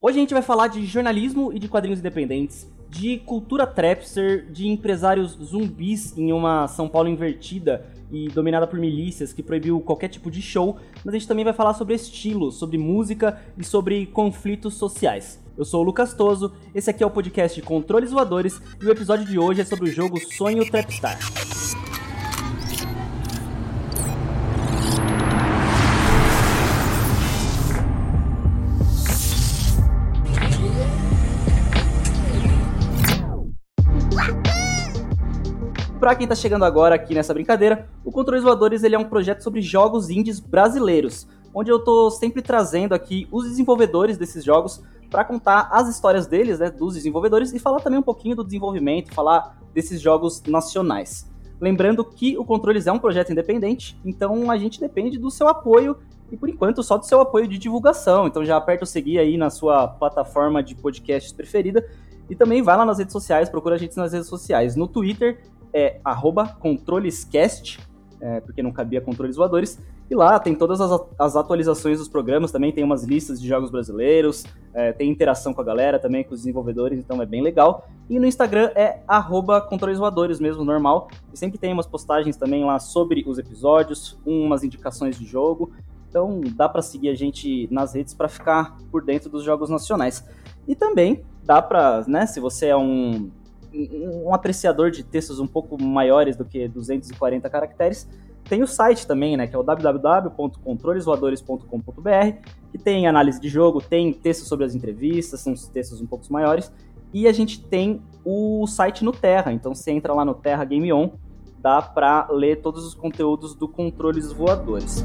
Hoje a gente vai falar de jornalismo e de quadrinhos independentes, de cultura trapster, de empresários zumbis em uma São Paulo invertida e dominada por milícias que proibiu qualquer tipo de show, mas a gente também vai falar sobre estilo, sobre música e sobre conflitos sociais. Eu sou o Lucas Toso, esse aqui é o podcast Controles Voadores e o episódio de hoje é sobre o jogo Sonho Trapstar. Pra quem tá chegando agora aqui nessa brincadeira, o Controles Voadores ele é um projeto sobre jogos indies brasileiros, onde eu tô sempre trazendo aqui os desenvolvedores desses jogos para contar as histórias deles, né, dos desenvolvedores e falar também um pouquinho do desenvolvimento, falar desses jogos nacionais. Lembrando que o Controles é um projeto independente, então a gente depende do seu apoio e por enquanto só do seu apoio de divulgação. Então já aperta o seguir aí na sua plataforma de podcasts preferida e também vai lá nas redes sociais, procura a gente nas redes sociais. No Twitter é controlescast, é, porque não cabia controles voadores. E lá tem todas as, as, atualizações dos programas, também tem umas listas de jogos brasileiros, é, tem interação com a galera também, com os desenvolvedores, então é bem legal. E no Instagram é controles voadores mesmo, normal. E sempre tem umas postagens também lá sobre os episódios, umas indicações de jogo. Então dá para seguir a gente nas redes para ficar por dentro dos jogos nacionais. E também dá para, né, se você é um um apreciador de textos um pouco maiores do que 240 caracteres, tem o site também, né, que é o www.controlesvoadores.com.br, que tem análise de jogo, tem textos sobre as entrevistas, são textos um pouco maiores, e a gente tem o site no Terra, então você entra lá no Terra Game On, dá para ler todos os conteúdos do Controles Voadores.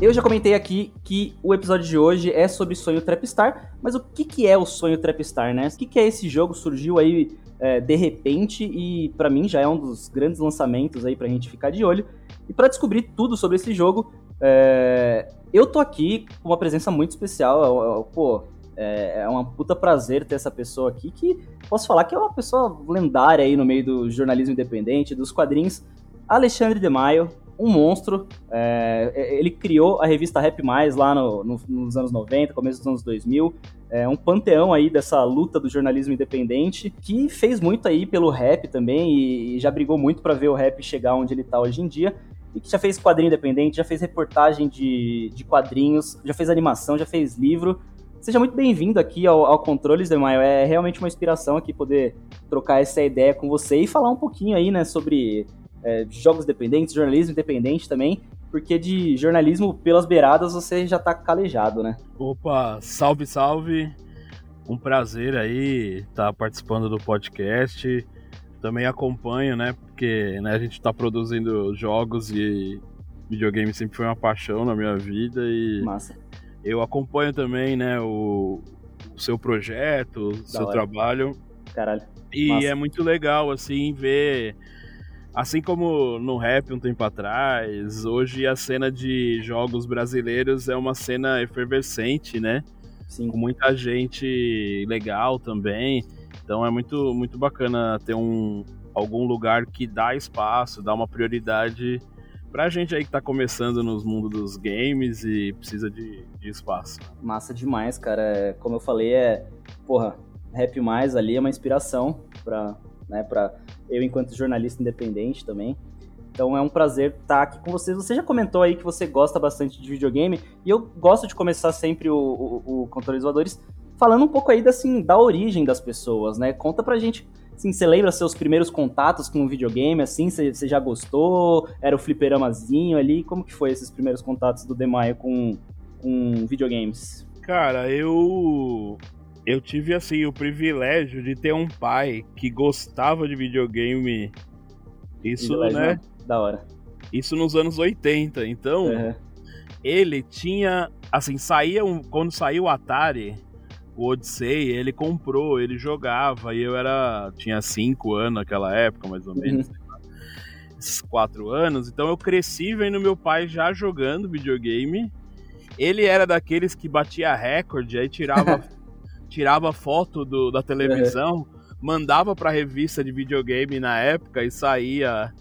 Eu já comentei aqui que o episódio de hoje é sobre Sonho Trapstar, mas o que, que é o Sonho Trapstar, né? O que, que é esse jogo? Surgiu aí é, de repente e para mim já é um dos grandes lançamentos aí pra gente ficar de olho. E para descobrir tudo sobre esse jogo, é, eu tô aqui com uma presença muito especial. Pô, é, é uma puta prazer ter essa pessoa aqui que posso falar que é uma pessoa lendária aí no meio do jornalismo independente, dos quadrinhos. Alexandre de Maio, um monstro. É, é, ele criou a revista Rap Mais lá no, no, nos anos 90, começo dos anos 2000. É um panteão aí dessa luta do jornalismo independente, que fez muito aí pelo rap também e, e já brigou muito para ver o rap chegar onde ele tá hoje em dia. E que já fez quadrinho independente, já fez reportagem de, de quadrinhos, já fez animação, já fez livro. Seja muito bem-vindo aqui ao, ao Controles de Maio. É realmente uma inspiração aqui poder trocar essa ideia com você e falar um pouquinho aí, né, sobre é, jogos independentes, jornalismo independente também, porque de jornalismo pelas beiradas você já tá calejado, né? Opa, salve, salve! Um prazer aí estar tá participando do podcast. Também acompanho, né? Porque né, a gente tá produzindo jogos e videogame sempre foi uma paixão na minha vida e Massa. eu acompanho também, né, o, o seu projeto, o seu hora. trabalho. Caralho. E Massa. é muito legal assim ver Assim como no rap um tempo atrás, hoje a cena de jogos brasileiros é uma cena efervescente, né? Sim. Com muita gente legal também. Então é muito, muito bacana ter um, algum lugar que dá espaço, dá uma prioridade pra gente aí que tá começando nos mundos dos games e precisa de, de espaço. Massa demais, cara. É, como eu falei, é. Porra, Rap Mais ali é uma inspiração pra, né, para eu enquanto jornalista independente também. Então é um prazer estar aqui com vocês. Você já comentou aí que você gosta bastante de videogame e eu gosto de começar sempre o, o, o Controles Voadores falando um pouco aí assim, da origem das pessoas, né? Conta pra gente, assim, você lembra seus primeiros contatos com o videogame, assim, você, você já gostou? Era o fliperamazinho ali? Como que foi esses primeiros contatos do Demaio com, com videogames? Cara, eu eu tive assim o privilégio de ter um pai que gostava de videogame. Isso, né? né? Da hora. Isso nos anos 80. Então, uhum. ele tinha assim, saía um, quando saiu o Atari, o Odyssey, ele comprou, ele jogava e eu era tinha 5 anos naquela época, mais ou menos. Uhum. Esses 4 anos, então eu cresci vendo meu pai já jogando videogame. Ele era daqueles que batia recorde, aí tirava tirava foto do, da televisão, é. mandava pra revista de videogame na época e saía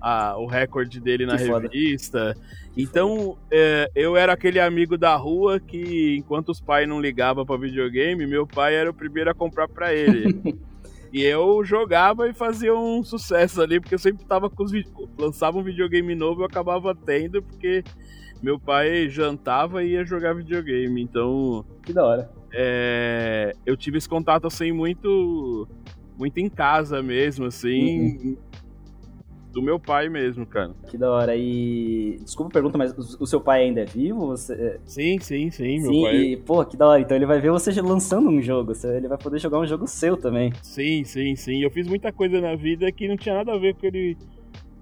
a, o recorde dele na que revista. Então, é, eu era aquele amigo da rua que, enquanto os pais não ligavam para videogame, meu pai era o primeiro a comprar para ele. e eu jogava e fazia um sucesso ali, porque eu sempre tava com os lançava um videogame novo eu acabava tendo, porque meu pai jantava e ia jogar videogame. Então. Que da hora. É, eu tive esse contato assim muito muito em casa mesmo, assim. Uhum do meu pai mesmo, cara. Que da hora. E. Desculpa a pergunta, mas o seu pai ainda é vivo? Você... É sim, sim, sim. Meu sim, pai... e, pô, que da hora. Então ele vai ver você lançando um jogo. Ele vai poder jogar um jogo seu também. Sim, sim, sim. Eu fiz muita coisa na vida que não tinha nada a ver com ele.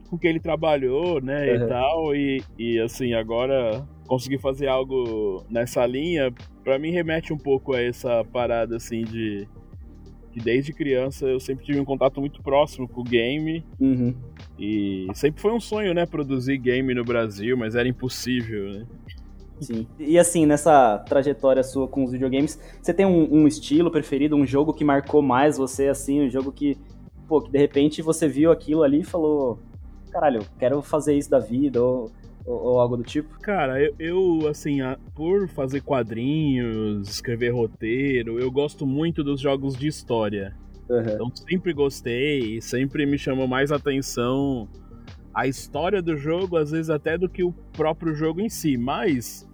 Com que ele trabalhou, né? Uhum. E tal. E, e assim, agora conseguir fazer algo nessa linha, para mim remete um pouco a essa parada assim de que desde criança eu sempre tive um contato muito próximo com o game. Uhum. E sempre foi um sonho, né, produzir game no Brasil, mas era impossível, né? Sim. E assim, nessa trajetória sua com os videogames, você tem um, um, estilo preferido, um jogo que marcou mais você, assim, um jogo que, pô, que de repente você viu aquilo ali e falou, caralho, quero fazer isso da vida, ou ou, ou, algo do tipo? Cara, eu, eu assim, a, por fazer quadrinhos, escrever roteiro, eu gosto muito dos jogos de história. Uhum. Então sempre gostei, sempre me chamou mais atenção a história do jogo, às vezes até do que o próprio jogo em si. Mas,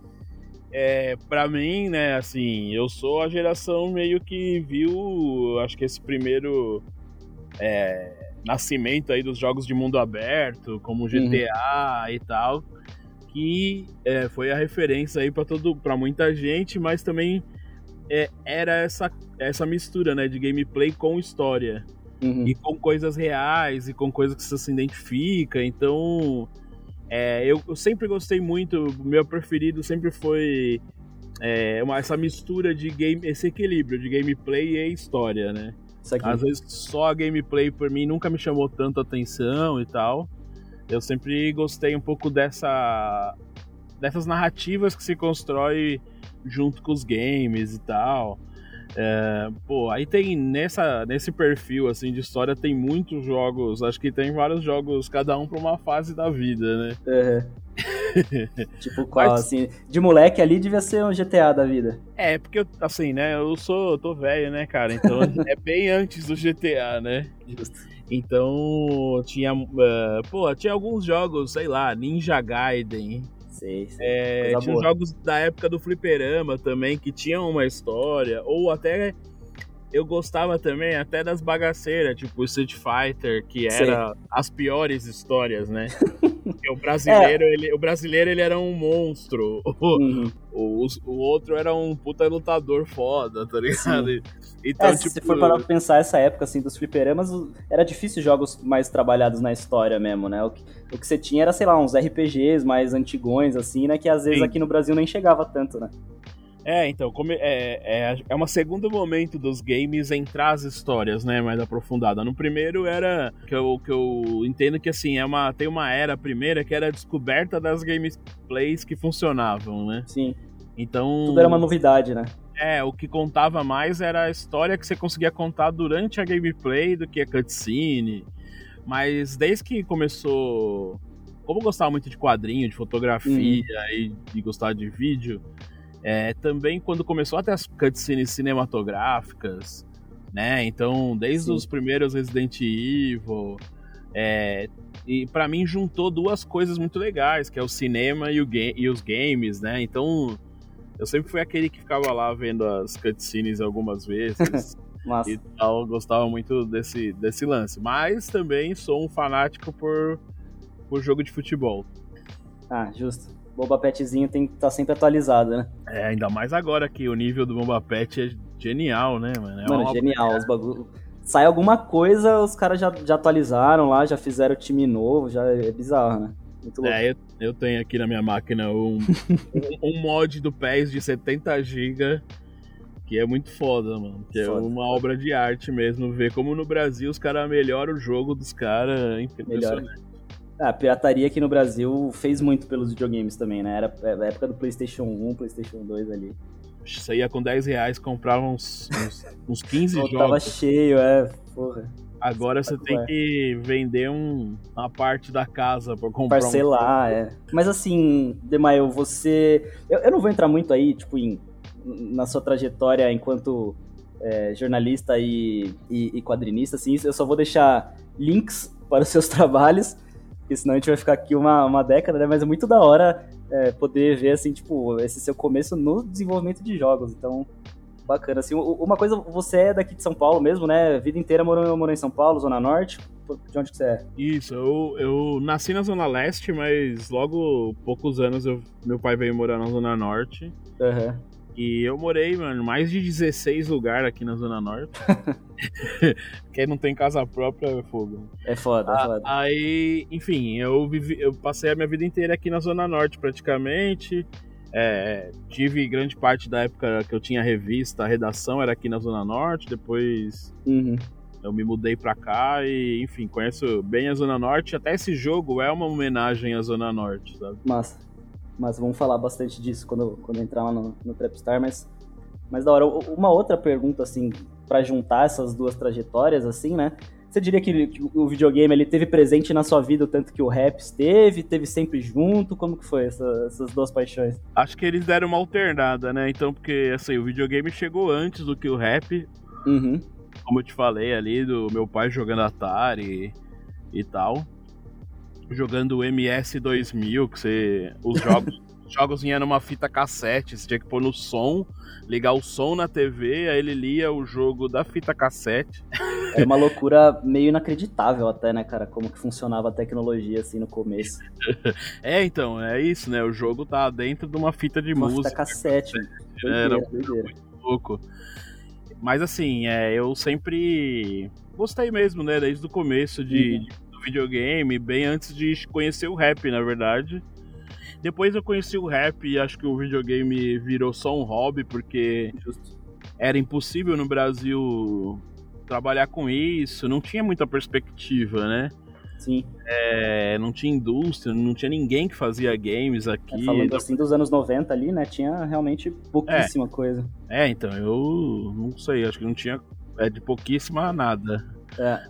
é, para mim, né, assim, eu sou a geração meio que viu, acho que esse primeiro é, nascimento aí dos jogos de mundo aberto, como GTA uhum. e tal que é, foi a referência aí para todo para muita gente, mas também é, era essa essa mistura, né, de gameplay com história. Uhum. E com coisas reais e com coisas que você se identifica. Então, é, eu, eu, sempre gostei muito. Meu preferido sempre foi é, uma, essa mistura de game, esse equilíbrio de gameplay e história, né? Às vezes só a gameplay por mim nunca me chamou tanto atenção e tal. Eu sempre gostei um pouco dessa dessas narrativas que se constrói junto com os games e tal. É, pô, aí tem nessa, nesse perfil assim de história tem muitos jogos, acho que tem vários jogos, cada um para uma fase da vida, né? Uhum. tipo qual, Mas, assim, de moleque ali devia ser um GTA da vida. É, porque assim, né, eu sou, eu tô velho, né, cara, então é bem antes do GTA, né? Justo. Então, tinha. Uh, pô, tinha alguns jogos, sei lá, Ninja Gaiden. Sei, sei. É, tinha boa. jogos da época do Fliperama também que tinham uma história. Ou até. Eu gostava também até das bagaceiras, tipo Street Fighter, que era sei. as piores histórias, né? o brasileiro, é. ele, o brasileiro ele era um monstro. Uhum. O, o, o, outro era um puta lutador foda, tá ligado? Sim. Então, é, tipo... Se for parar pra pensar essa época assim dos fliperamas, era difícil jogos mais trabalhados na história mesmo, né? O que, o que você tinha era, sei lá, uns RPGs mais antigões, assim, né? Que às vezes Sim. aqui no Brasil nem chegava tanto, né? É, então, como é, é, é um segundo momento dos games entrar as histórias, né, mais aprofundada. No primeiro era que eu, que eu entendo que assim, é uma, tem uma era primeira que era a descoberta das gameplays que funcionavam, né? Sim. Então. Tudo era uma novidade, né? É, o que contava mais era a história que você conseguia contar durante a gameplay do que a cutscene. Mas desde que começou. Como eu gostava muito de quadrinho, de fotografia uhum. e de gostar de vídeo, é, também quando começou até as cutscenes cinematográficas, né? Então, desde Sim. os primeiros Resident Evil, é, e para mim juntou duas coisas muito legais, que é o cinema e, o e os games, né? Então, eu sempre fui aquele que ficava lá vendo as cutscenes algumas vezes. e tal, gostava muito desse, desse lance. Mas também sou um fanático por, por jogo de futebol. Ah, justo. Bomba Petzinho tem que estar tá sempre atualizado, né? É, ainda mais agora que o nível do Bomba Pet é genial, né, mano? É mano, genial. Os bagulho... Sai alguma coisa, os caras já, já atualizaram lá, já fizeram time novo, já é bizarro, né? Muito louco. É, eu, eu tenho aqui na minha máquina um, um, mod do PES de 70 GB que é muito foda, mano. Que é foda, é uma foda. obra de arte mesmo. Ver como no Brasil os caras melhoram o jogo dos caras. É Melhor. A pirataria aqui no Brasil fez muito pelos videogames também, né? Era a época do PlayStation 1, PlayStation 2 ali. ia com 10 reais, comprava uns, uns, uns 15 jogos. Tava cheio, é, porra. Agora você tem que vender um, uma parte da casa para comprar Parcelar, um... é. Mas assim, Demaio, você... Eu, eu não vou entrar muito aí, tipo, em, na sua trajetória enquanto é, jornalista e, e, e, quadrinista, assim, eu só vou deixar links para os seus trabalhos, porque senão a gente vai ficar aqui uma, uma década, né? Mas é muito da hora é, poder ver, assim, tipo, esse seu começo no desenvolvimento de jogos. Então, bacana. Assim, uma coisa, você é daqui de São Paulo mesmo, né? Vida inteira morou, morou em São Paulo, Zona Norte. De onde que você é? Isso, eu, eu nasci na Zona Leste, mas logo, poucos anos, eu, meu pai veio morar na Zona Norte. Uhum. E eu morei, mano, mais de 16 lugares aqui na Zona Norte. Quem não tem casa própria é fogo. É foda, é foda. Aí, enfim, eu, vivi, eu passei a minha vida inteira aqui na Zona Norte, praticamente. É, tive grande parte da época que eu tinha revista, a redação era aqui na Zona Norte, depois uhum. eu me mudei pra cá e, enfim, conheço bem a Zona Norte. Até esse jogo é uma homenagem à Zona Norte, sabe? Massa. Mas vamos falar bastante disso quando, quando entrar lá no, no Trapstar, mas, mas da hora. Uma outra pergunta, assim, para juntar essas duas trajetórias, assim, né? Você diria que, o videogame ele teve presente na sua vida o tanto que o rap esteve? Teve sempre junto? Como que foi essa, essas duas paixões? Acho que eles deram uma alternada, né? Então, porque assim, o videogame chegou antes do que o rap. Uhum. Como eu te falei ali, do meu pai jogando Atari e, e tal. Jogando o MS-2000, que você... Os jogos... jogos vinham numa fita cassete, você tinha que pôr no som, ligar o som na TV, aí ele lia o jogo da fita cassete. É uma loucura meio inacreditável até, né, cara? Como que funcionava a tecnologia assim no começo. é, então, é isso, né? O jogo tá dentro de uma fita de uma música. Fita cassete. Doideira, Era doideira. muito louco. Mas assim, é, eu sempre gostei mesmo, né? Desde o começo de, uhum. de, videogame, bem antes de conhecer o rap, na verdade. Depois eu conheci o rap e acho que o videogame virou só um hobby, porque era impossível no Brasil trabalhar com isso, não tinha muita perspectiva, né? Sim. É, não tinha indústria, não tinha ninguém que fazia games aqui. É, falando assim dos anos 90 ali, né? Tinha realmente pouquíssima é. coisa. É, então, eu não sei, acho que não tinha. É de pouquíssima nada. É.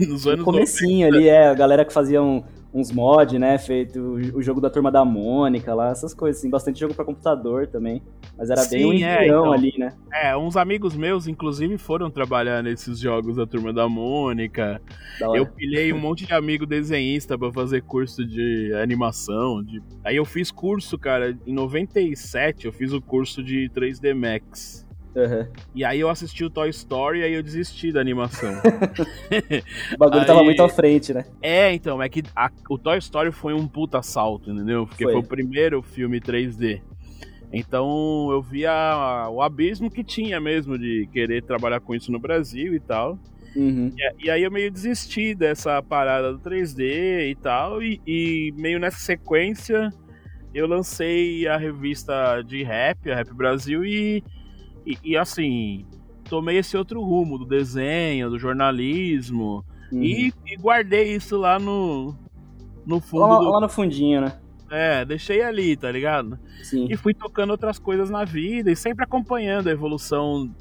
Nos anos no comecinho 90. ali, é, a galera que fazia um, uns mods, né? Feito o, jogo da turma da Mônica lá, essas coisas, assim, bastante jogo para computador também. Mas era Sim, bem um é, então, ali, né? É, uns amigos meus, inclusive, foram trabalhar nesses jogos da turma da Mônica. Da eu pilhei um monte de amigo desenhista para fazer curso de animação. De... Aí eu fiz curso, cara, em 97 eu fiz o curso de 3D Max. Uhum. E aí eu assisti o Toy Story e aí eu desisti da animação. o bagulho aí... tava muito à frente, né? É, então, é que a, o Toy Story foi um puta salto, entendeu? Porque foi, foi o primeiro filme 3D. Então eu via o abismo que tinha mesmo de querer trabalhar com isso no Brasil e tal. Uhum. E, aí eu meio desisti dessa parada do 3D e tal. E, e, meio nessa sequência eu lancei a revista de rap, a Rap Brasil, e e, e, assim, tomei esse outro rumo do desenho, do jornalismo. Uhum. E, e, guardei isso lá no, no fundo. Lá, do... lá no fundinho, né? É, deixei ali, tá ligado? Sim. E fui tocando outras coisas na vida e sempre acompanhando a evolução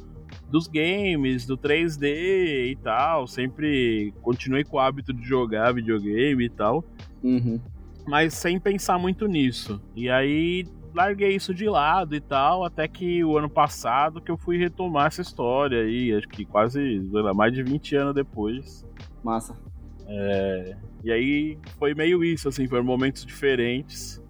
dos games, do 3D e tal. Sempre continuei com o hábito de jogar videogame e tal. Uhum. Mas sem pensar muito nisso. E aí larguei isso de lado e tal, até que o ano passado que eu fui retomar essa história aí, acho que quase mais de 20 anos depois. Massa. É, e aí foi meio isso, assim, foram momentos diferentes.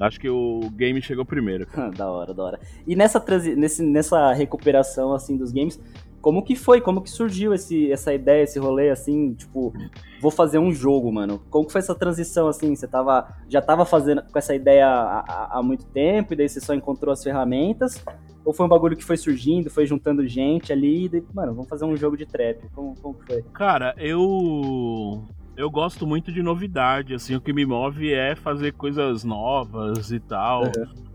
Acho que o game chegou primeiro. da hora, da hora. E nessa, nesse, nessa recuperação, assim, dos games, como que foi? Como que surgiu esse, essa ideia, esse rolê, assim, tipo, vou fazer um jogo, mano? Como que foi essa transição, assim? Você tava, já tava fazendo com essa ideia há, há muito tempo, e daí você só encontrou as ferramentas? Ou foi um bagulho que foi surgindo, foi juntando gente ali, e daí, mano, vamos fazer um jogo de trap? Como, como que foi? Cara, eu eu gosto muito de novidade, assim, o que me move é fazer coisas novas e tal,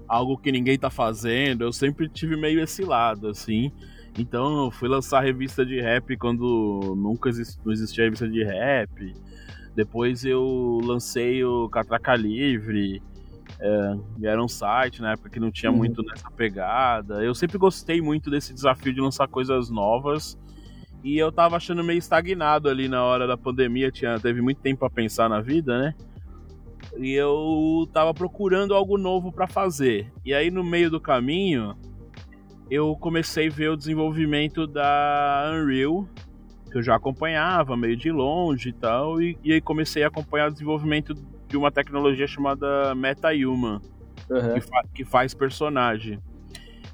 algo que ninguém tá fazendo, eu sempre tive meio esse lado, assim, então eu fui lançar revista de rap quando nunca exist, não existia revista de rap. Depois eu lancei o Catraca Livre. É, era um site na época que não tinha uhum. muito nessa pegada. Eu sempre gostei muito desse desafio de lançar coisas novas. E eu tava achando meio estagnado ali na hora da pandemia, tinha, teve muito tempo para pensar na vida, né? E eu tava procurando algo novo para fazer. E aí no meio do caminho, eu comecei a ver o desenvolvimento da Unreal, que eu já acompanhava meio de longe e tal, e, e aí comecei a acompanhar o desenvolvimento de uma tecnologia chamada MetaHuman, uhum. que, fa que faz personagem.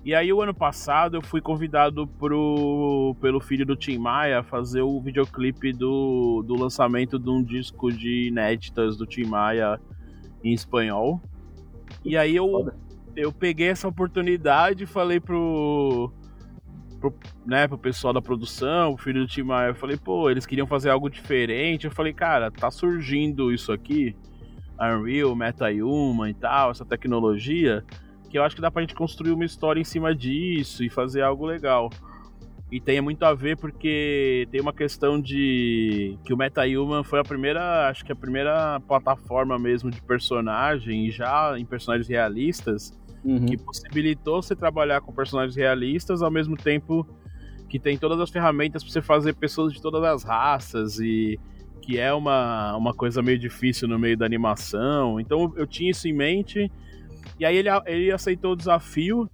E aí, o ano passado, eu fui convidado pro, pelo filho do Tim Maia a fazer o videoclipe do, do lançamento de um disco de inéditas do Tim Maia em espanhol. E aí eu, eu peguei essa oportunidade e falei pro, pro, né, pro pessoal da produção, o filho do Tim Maia, eu falei, pô, eles queriam fazer algo diferente. Eu falei, cara, tá surgindo isso aqui, Unreal, MetaHuman e tal, essa tecnologia que eu acho que dá pra gente construir uma história em cima disso e fazer algo legal. E tem muito a ver porque tem uma questão de que o MetaHuman foi a primeira, acho que a primeira plataforma mesmo de personagem, já em personagens realistas, uhum. que possibilitou você trabalhar com personagens realistas ao mesmo tempo que tem todas as ferramentas para você fazer pessoas de todas as raças e que é uma, uma coisa meio difícil no meio da animação. Então eu tinha isso em mente e aí ele, ele aceitou o desafio.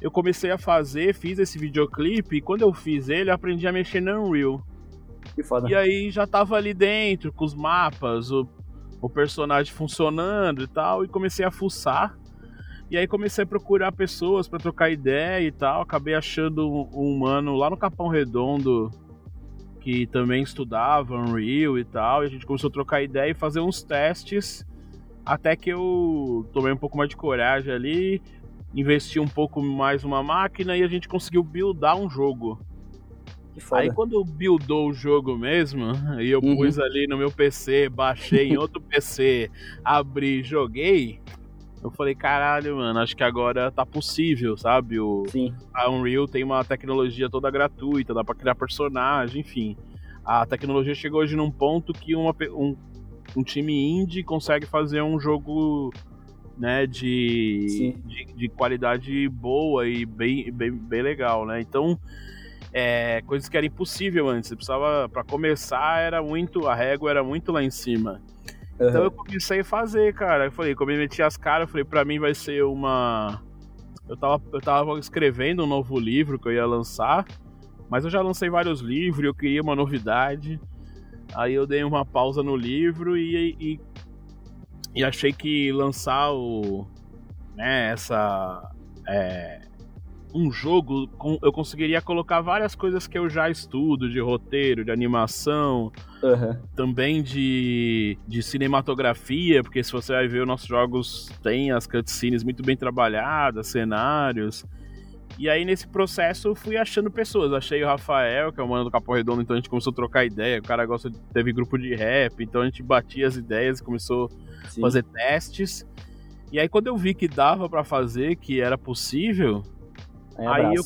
Eu comecei a fazer, fiz esse videoclipe, e quando eu fiz ele, eu aprendi a mexer no Unreal. Que foda. E aí já tava ali dentro, com os mapas, o, o personagem funcionando e tal, e comecei a fuçar. E aí comecei a procurar pessoas para trocar ideia e tal. Acabei achando um, um mano lá no Capão Redondo que também estudava Unreal e tal. E a gente começou a trocar ideia e fazer uns testes até que eu tomei um pouco mais de coragem ali, investi um pouco mais numa máquina e a gente conseguiu buildar um jogo. Aí quando buildou o jogo mesmo, e eu uhum. pus ali no meu PC, baixei em outro PC, abri, joguei, eu falei, caralho, mano, acho que agora tá possível, sabe? O, Sim. A Unreal tem uma tecnologia toda gratuita, dá pra criar personagem, enfim. A tecnologia chegou hoje num ponto que uma, um, um time indie consegue fazer um jogo né, de, de, de, qualidade boa e bem, bem, bem legal, né? Então, é, coisas que era impossível antes. Você precisava, para começar, era muito, a régua era muito lá em cima. Então eu comecei a fazer, cara. Eu falei, como eu meti as caras, eu falei, pra mim vai ser uma. Eu tava, eu tava escrevendo um novo livro que eu ia lançar, mas eu já lancei vários livros e eu queria uma novidade. Aí eu dei uma pausa no livro e, e, e achei que lançar o, né, essa, é, um jogo, eu conseguiria colocar várias coisas que eu já estudo, de roteiro, de animação, uhum. também de, de cinematografia, porque se você vai ver, os nossos jogos têm as cutscenes muito bem trabalhadas, cenários. E aí, nesse processo, eu fui achando pessoas. Achei o Rafael, que é o mano do Capão Redondo, então a gente começou a trocar ideia. O cara gosta de, teve grupo de rap, então a gente batia as ideias e começou Sim. a fazer testes. E aí, quando eu vi que dava para fazer, que era possível, aí, aí eu,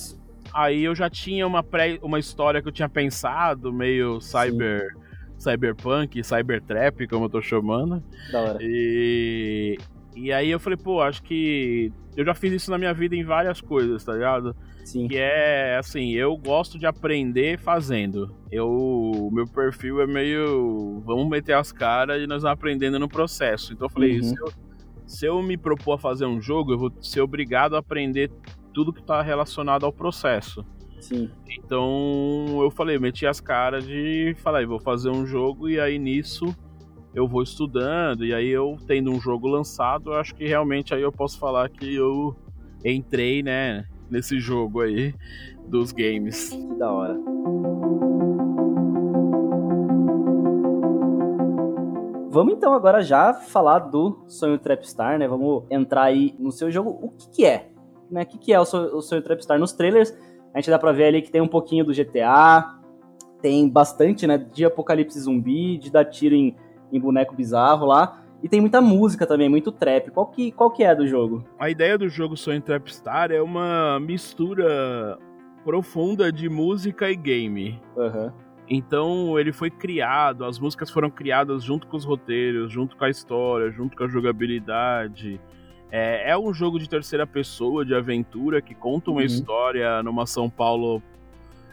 aí eu já tinha uma, pré, uma história que eu tinha pensado, meio cyber. Sim. Cyberpunk, Cybertrap, como eu tô chamando. Da hora. E, e aí eu falei, pô, acho que eu já fiz isso na minha vida em várias coisas, tá ligado? Sim. Que é assim, eu gosto de aprender fazendo. Eu, o meu perfil é meio, vamos meter as caras e nós vamos aprendendo no processo. Então eu falei, uhum. se, eu, se eu me propor a fazer um jogo, eu vou ser obrigado a aprender tudo que tá relacionado ao processo. Sim. Então eu falei, meti as caras de falar, vou fazer um jogo e aí nisso eu vou estudando, e aí eu tendo um jogo lançado, eu acho que realmente aí eu posso falar que eu entrei, né, nesse jogo aí dos games. Que da hora. Vamos então agora já falar do Sonho Trapstar, né? Vamos entrar aí no seu jogo. O que, que é? Né? O que, que é o Sonho, o Sonho Trapstar? Nos trailers, a gente dá pra ver ali que tem um pouquinho do GTA, tem bastante, né, de apocalipse zumbi, de dar tiro em em boneco bizarro lá. E tem muita música também, muito trap. Qual que, qual que é do jogo? A ideia do jogo Sonho Trapstar é uma mistura profunda de música e game. Uhum. Então ele foi criado, as músicas foram criadas junto com os roteiros, junto com a história, junto com a jogabilidade. É, é um jogo de terceira pessoa, de aventura, que conta uma uhum. história numa São Paulo.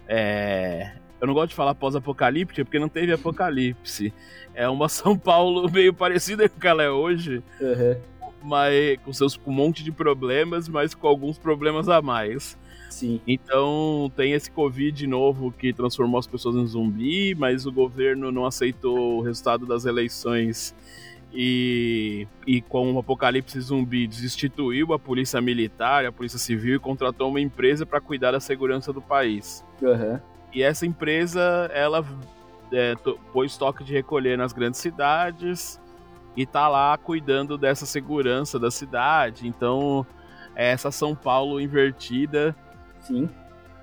É, eu não gosto de falar pós-apocalíptica porque não teve apocalipse. É uma São Paulo meio parecida com o que ela é hoje. Uhum. Mas com seus com um monte de problemas, mas com alguns problemas a mais. Sim. Então tem esse Covid novo que transformou as pessoas em zumbi, mas o governo não aceitou o resultado das eleições e, e com o apocalipse zumbi destituiu a polícia militar, a polícia civil e contratou uma empresa para cuidar da segurança do país. Uhum. E essa empresa, ela é, pôs toque de recolher nas grandes cidades e tá lá cuidando dessa segurança da cidade. Então, é essa São Paulo invertida. Sim.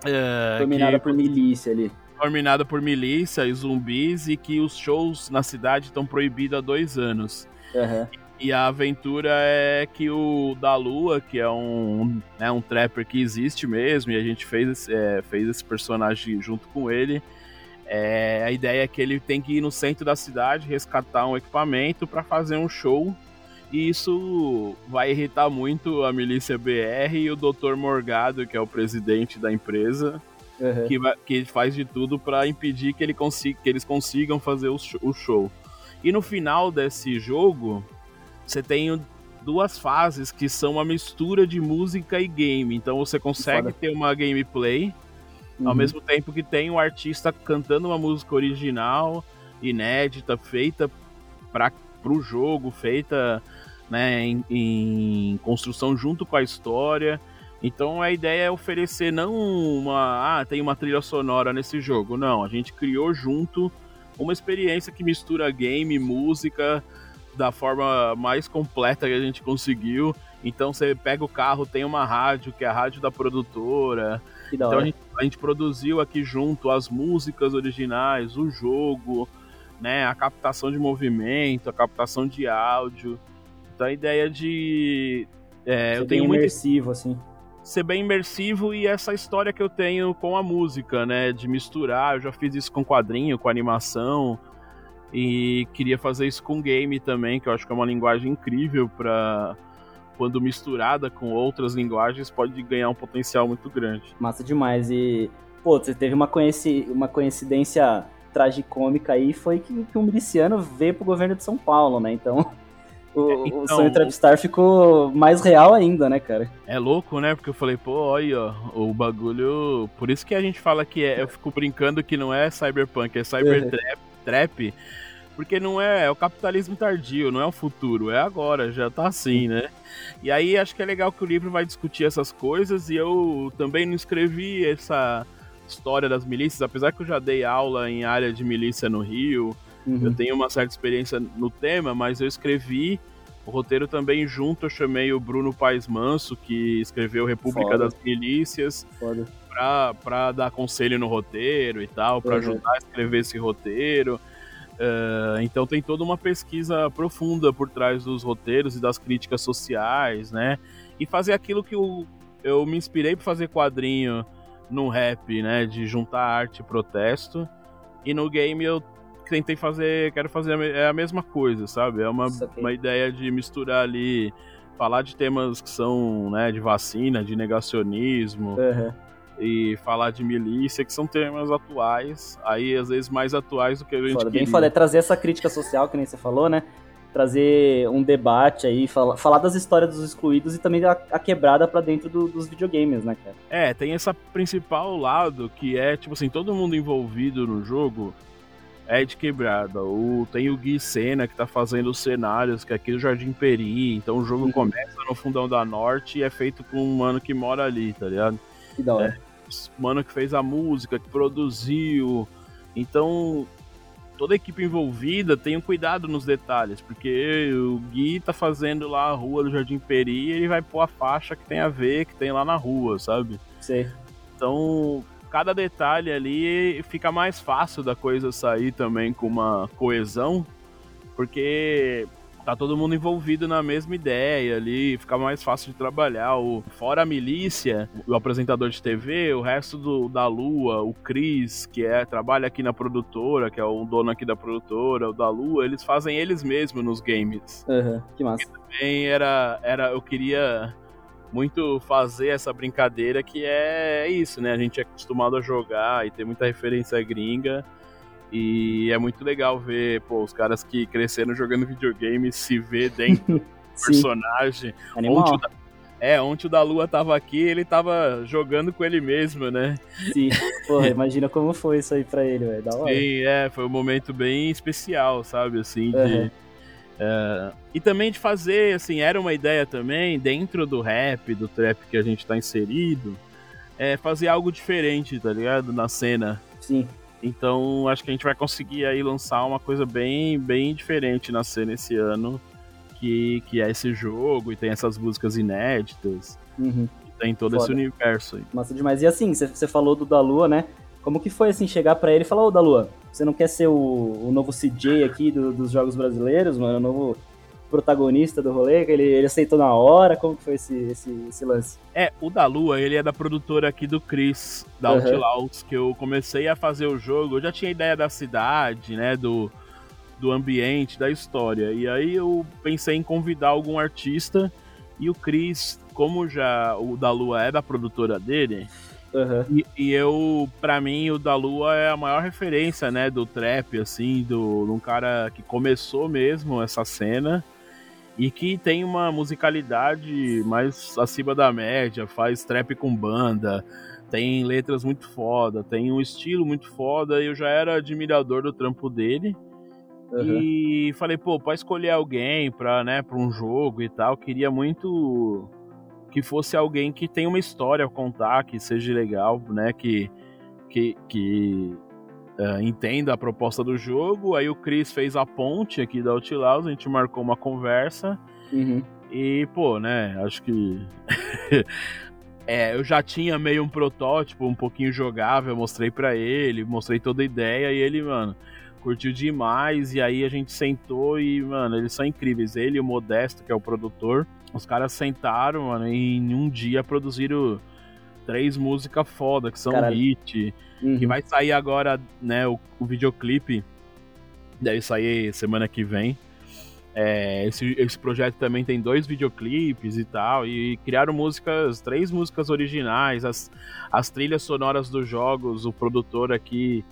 É, dominada que, por milícia ali. Dominada por milícia e zumbis e que os shows na cidade estão proibidos há dois anos. Uhum. E a aventura é que o da Lua, que é um, né, um trapper que existe mesmo, e a gente fez, é, fez esse personagem junto com ele. É, a ideia é que ele tem que ir no centro da cidade, rescatar um equipamento para fazer um show. E isso vai irritar muito a milícia BR e o Dr. Morgado, que é o presidente da empresa, uhum. que, vai, que faz de tudo para impedir que, ele consiga, que eles consigam fazer o, o show. E no final desse jogo, você tem duas fases que são uma mistura de música e game. Então você consegue ter uma gameplay uhum. ao mesmo tempo que tem um artista cantando uma música original, inédita, feita para o jogo, feita né, em, em, construção junto com a história. Então a ideia é oferecer não uma. Ah, tem uma trilha sonora nesse jogo. Não, a gente criou junto uma experiência que mistura game, música, da forma mais completa que a gente conseguiu. Então você pega o carro, tem uma rádio, que é a rádio da produtora. então a gente, a gente, produziu aqui junto as músicas originais, o jogo, né, a captação de movimento, a captação de áudio. Então a ideia de. É, eu tenho muito imersivo, assim. Ser bem imersivo e essa história que eu tenho com a música, né? De misturar. Eu já fiz isso com quadrinho, com animação. E queria fazer isso com game também, que eu acho que é uma linguagem incrível para quando misturada com outras linguagens pode ganhar um potencial muito grande. Massa demais. E pô, você teve uma, coinci... uma coincidência tragicômica aí, foi que, que um miliciano veio pro governo de São Paulo, né? Então, o, é, então, o sonho Trapstar ficou mais real ainda, né, cara? É louco, né? Porque eu falei, pô, olha, ó, o bagulho. Por isso que a gente fala que é. Eu fico brincando que não é cyberpunk, é cybertrap trap, porque não é, é o capitalismo tardio, não é o futuro, é agora, já tá assim, né? E aí acho que é legal que o livro vai discutir essas coisas e eu também não escrevi essa história das milícias, apesar que eu já dei aula em área de milícia no Rio, uhum. eu tenho uma certa experiência no tema, mas eu escrevi o roteiro também junto, eu chamei o Bruno Paes Manso, que escreveu República Foda. das Milícias, para dar conselho no roteiro e tal, para uhum. ajudar a escrever esse roteiro. Uh, então tem toda uma pesquisa profunda por trás dos roteiros e das críticas sociais, né? E fazer aquilo que eu, eu me inspirei para fazer quadrinho no rap, né? De juntar arte e protesto. E no game eu tentei fazer, quero fazer a, é a mesma coisa, sabe? É uma, uma ideia de misturar ali, falar de temas que são, né, de vacina, de negacionismo. Uhum. E falar de milícia, que são temas atuais, aí às vezes mais atuais do que a gente foda, queria. Bem foda, é trazer essa crítica social, que nem você falou, né? trazer um debate aí, falar, falar das histórias dos excluídos e também a, a quebrada para dentro do, dos videogames, né, cara? É, tem essa principal lado que é, tipo assim, todo mundo envolvido no jogo é de quebrada. O, tem o Gui Sena que tá fazendo os cenários, que é aqui no Jardim Peri. Então o jogo uhum. começa no fundão da Norte e é feito por um mano que mora ali, tá ligado? Que da hora. É, mano que fez a música, que produziu. Então, toda a equipe envolvida tem um cuidado nos detalhes, porque o Gui tá fazendo lá a rua do Jardim Peri e ele vai pôr a faixa que tem a ver, que tem lá na rua, sabe? Sim. Então, cada detalhe ali fica mais fácil da coisa sair também com uma coesão, porque tá todo mundo envolvido na mesma ideia ali, fica mais fácil de trabalhar. O, fora a milícia, o apresentador de TV, o resto do, da Lua, o Cris, que é trabalha aqui na produtora, que é o dono aqui da produtora, o da Lua, eles fazem eles mesmos nos games. Uhum, que massa. E também era, era, eu queria muito fazer essa brincadeira que é isso, né? A gente é acostumado a jogar e tem muita referência gringa. E é muito legal ver, pô, os caras que cresceram jogando videogame se ver dentro do personagem. Animal. Ontem o, é, ontem o da Lua tava aqui ele tava jogando com ele mesmo, né? Sim, porra, imagina como foi isso aí pra ele, velho, da hora. Sim, é, foi um momento bem especial, sabe, assim, uhum. de... Uh, e também de fazer, assim, era uma ideia também, dentro do rap, do trap que a gente tá inserido, é fazer algo diferente, tá ligado? Na cena. Sim. Então acho que a gente vai conseguir aí lançar uma coisa bem, bem diferente na cena esse ano, que, que é esse jogo e tem essas músicas inéditas. Uhum. Tem todo Foda. esse universo aí. Massa demais. E assim, você falou do da Lua, né? Como que foi assim chegar para ele e falar, ô da Lua, você não quer ser o, o novo CJ aqui do, dos jogos brasileiros, mano? O novo protagonista do rolê, que ele, ele aceitou na hora? Como que foi esse, esse, esse lance? É, o da Lua, ele é da produtora aqui do Chris, da uhum. Outlaws, que eu comecei a fazer o jogo, eu já tinha ideia da cidade, né, do, do ambiente, da história, e aí eu pensei em convidar algum artista, e o Chris, como já o da Lua é da produtora dele, Uhum. E, e, eu, para mim, o da Lua é a maior referência, né, do trap, assim, do, de um cara que começou mesmo essa cena e que tem uma musicalidade mais acima da média, faz trap com banda, tem letras muito foda, tem um estilo muito foda, e eu já era admirador do trampo dele. Uhum. E falei, pô, pra escolher alguém pra, né, pra um jogo e tal, queria muito que fosse alguém que tenha uma história a contar, que seja legal, né, que, que, que uh, entenda a proposta do jogo. Aí o Chris fez a ponte aqui da Outlaws, a gente marcou uma conversa. Uhum. E, pô, né, acho que. é, eu já tinha meio um protótipo um pouquinho jogável, mostrei para ele, mostrei toda a ideia e ele, mano, curtiu demais. E aí a gente sentou e, mano, eles são incríveis. Ele e o Modesto, que é o produtor, os caras sentaram, mano, e em um dia produziram três músicas foda, que são Caralho. hit. Uhum. Que vai sair agora, né, o, o videoclipe. Deve sair semana que vem. É, esse, esse projeto também tem dois videoclipes e tal. E criaram músicas, três músicas originais, as, as trilhas sonoras dos jogos. O produtor aqui,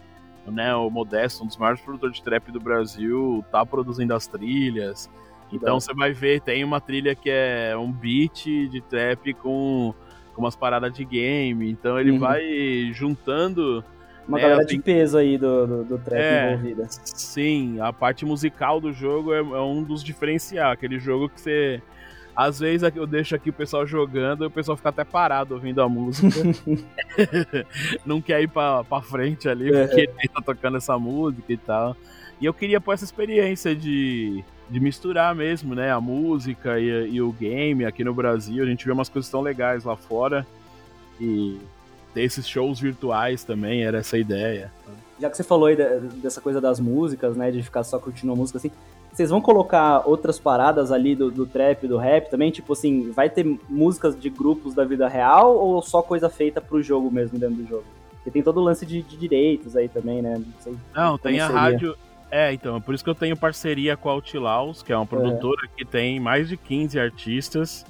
né, o Modesto, um dos maiores produtores de trap do Brasil, tá produzindo as trilhas. Então você vai ver, tem uma trilha que é um beat de trap com com umas paradas de game. Então ele uhum. vai juntando. Uma né, galera assim, de peso aí do, do, do trap é, envolvida. Sim, a parte musical do jogo é, é um dos diferenciais. Aquele jogo que você. Às vezes eu deixo aqui o pessoal jogando e o pessoal fica até parado ouvindo a música. Não quer ir pra, pra frente ali, é. porque ele tá tocando essa música e tal. E eu queria pôr essa experiência de de misturar mesmo, né, a música e, e, o game aqui no Brasil. A gente vê umas coisas tão legais lá fora e ter esses shows virtuais também era essa ideia. Já que você falou aí dessa coisa das músicas, né, de ficar só curtindo a música assim, vocês vão colocar outras paradas ali do, do trap, do rap também? Tipo assim, vai ter músicas de grupos da vida real ou só coisa feita pro jogo mesmo dentro do jogo? Porque tem todo o lance de, de direitos aí também, né? Não, sei Não tem a rádio é, então, é por isso que eu tenho parceria com a Outlaws, que é uma produtora é. que tem mais de 15 artistas.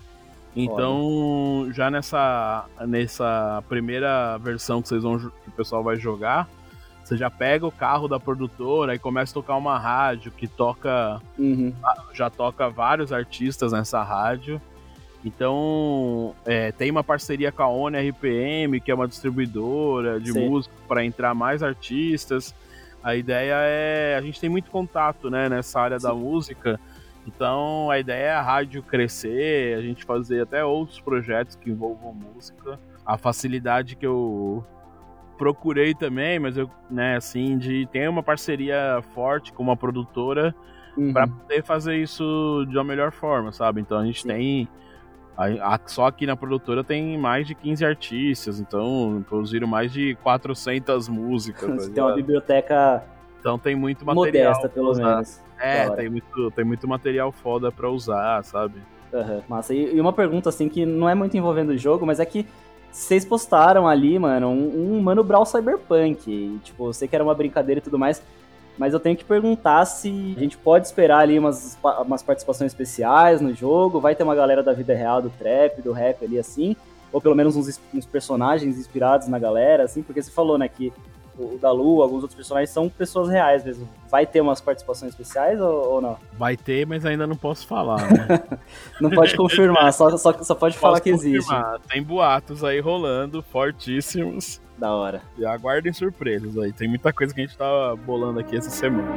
Então, Olha. já nessa, nessa primeira versão que vocês vão que o pessoal vai jogar, você já pega o carro da produtora e começa a tocar uma rádio que toca. Uhum. Já toca vários artistas nessa rádio. Então, é, tem uma parceria com a ONU RPM, que é uma distribuidora de Sim. música, para entrar mais artistas. A ideia é. A gente tem muito contato né, nessa área Sim. da música. Então a ideia é a rádio crescer, a gente fazer até outros projetos que envolvam música. A facilidade que eu procurei também, mas eu, né, assim, de ter uma parceria forte com uma produtora uhum. para poder fazer isso de uma melhor forma, sabe? Então a gente tem só aqui na produtora tem mais de 15 artistas, então produziram mais de 400 músicas. Tá tem uma biblioteca Então tem muito material. Modesta, pelo menos. É, tem muito, tem muito material foda pra usar, sabe? Uhum. Massa. E, e, uma pergunta, assim, que não é muito envolvendo o jogo, mas é que vocês postaram ali, mano, um, um Mano Brawl Cyberpunk. E, tipo, eu sei que era uma brincadeira e tudo mais, mas eu tenho que perguntar se a gente pode esperar ali umas, umas participações especiais no jogo, vai ter uma galera da vida real, do trap, do rap ali, assim, ou pelo menos uns, uns personagens inspirados na galera, assim, porque você falou, né, que o Dalu, alguns outros personagens são pessoas reais mesmo. Vai ter umas participações especiais ou, ou não? Vai ter, mas ainda não posso falar, né? não pode confirmar, só, só, só pode falar que confirmar. existe. Tem boatos aí rolando, fortíssimos. Da hora. E aguardem surpresas aí. Tem muita coisa que a gente tá bolando aqui essa semana.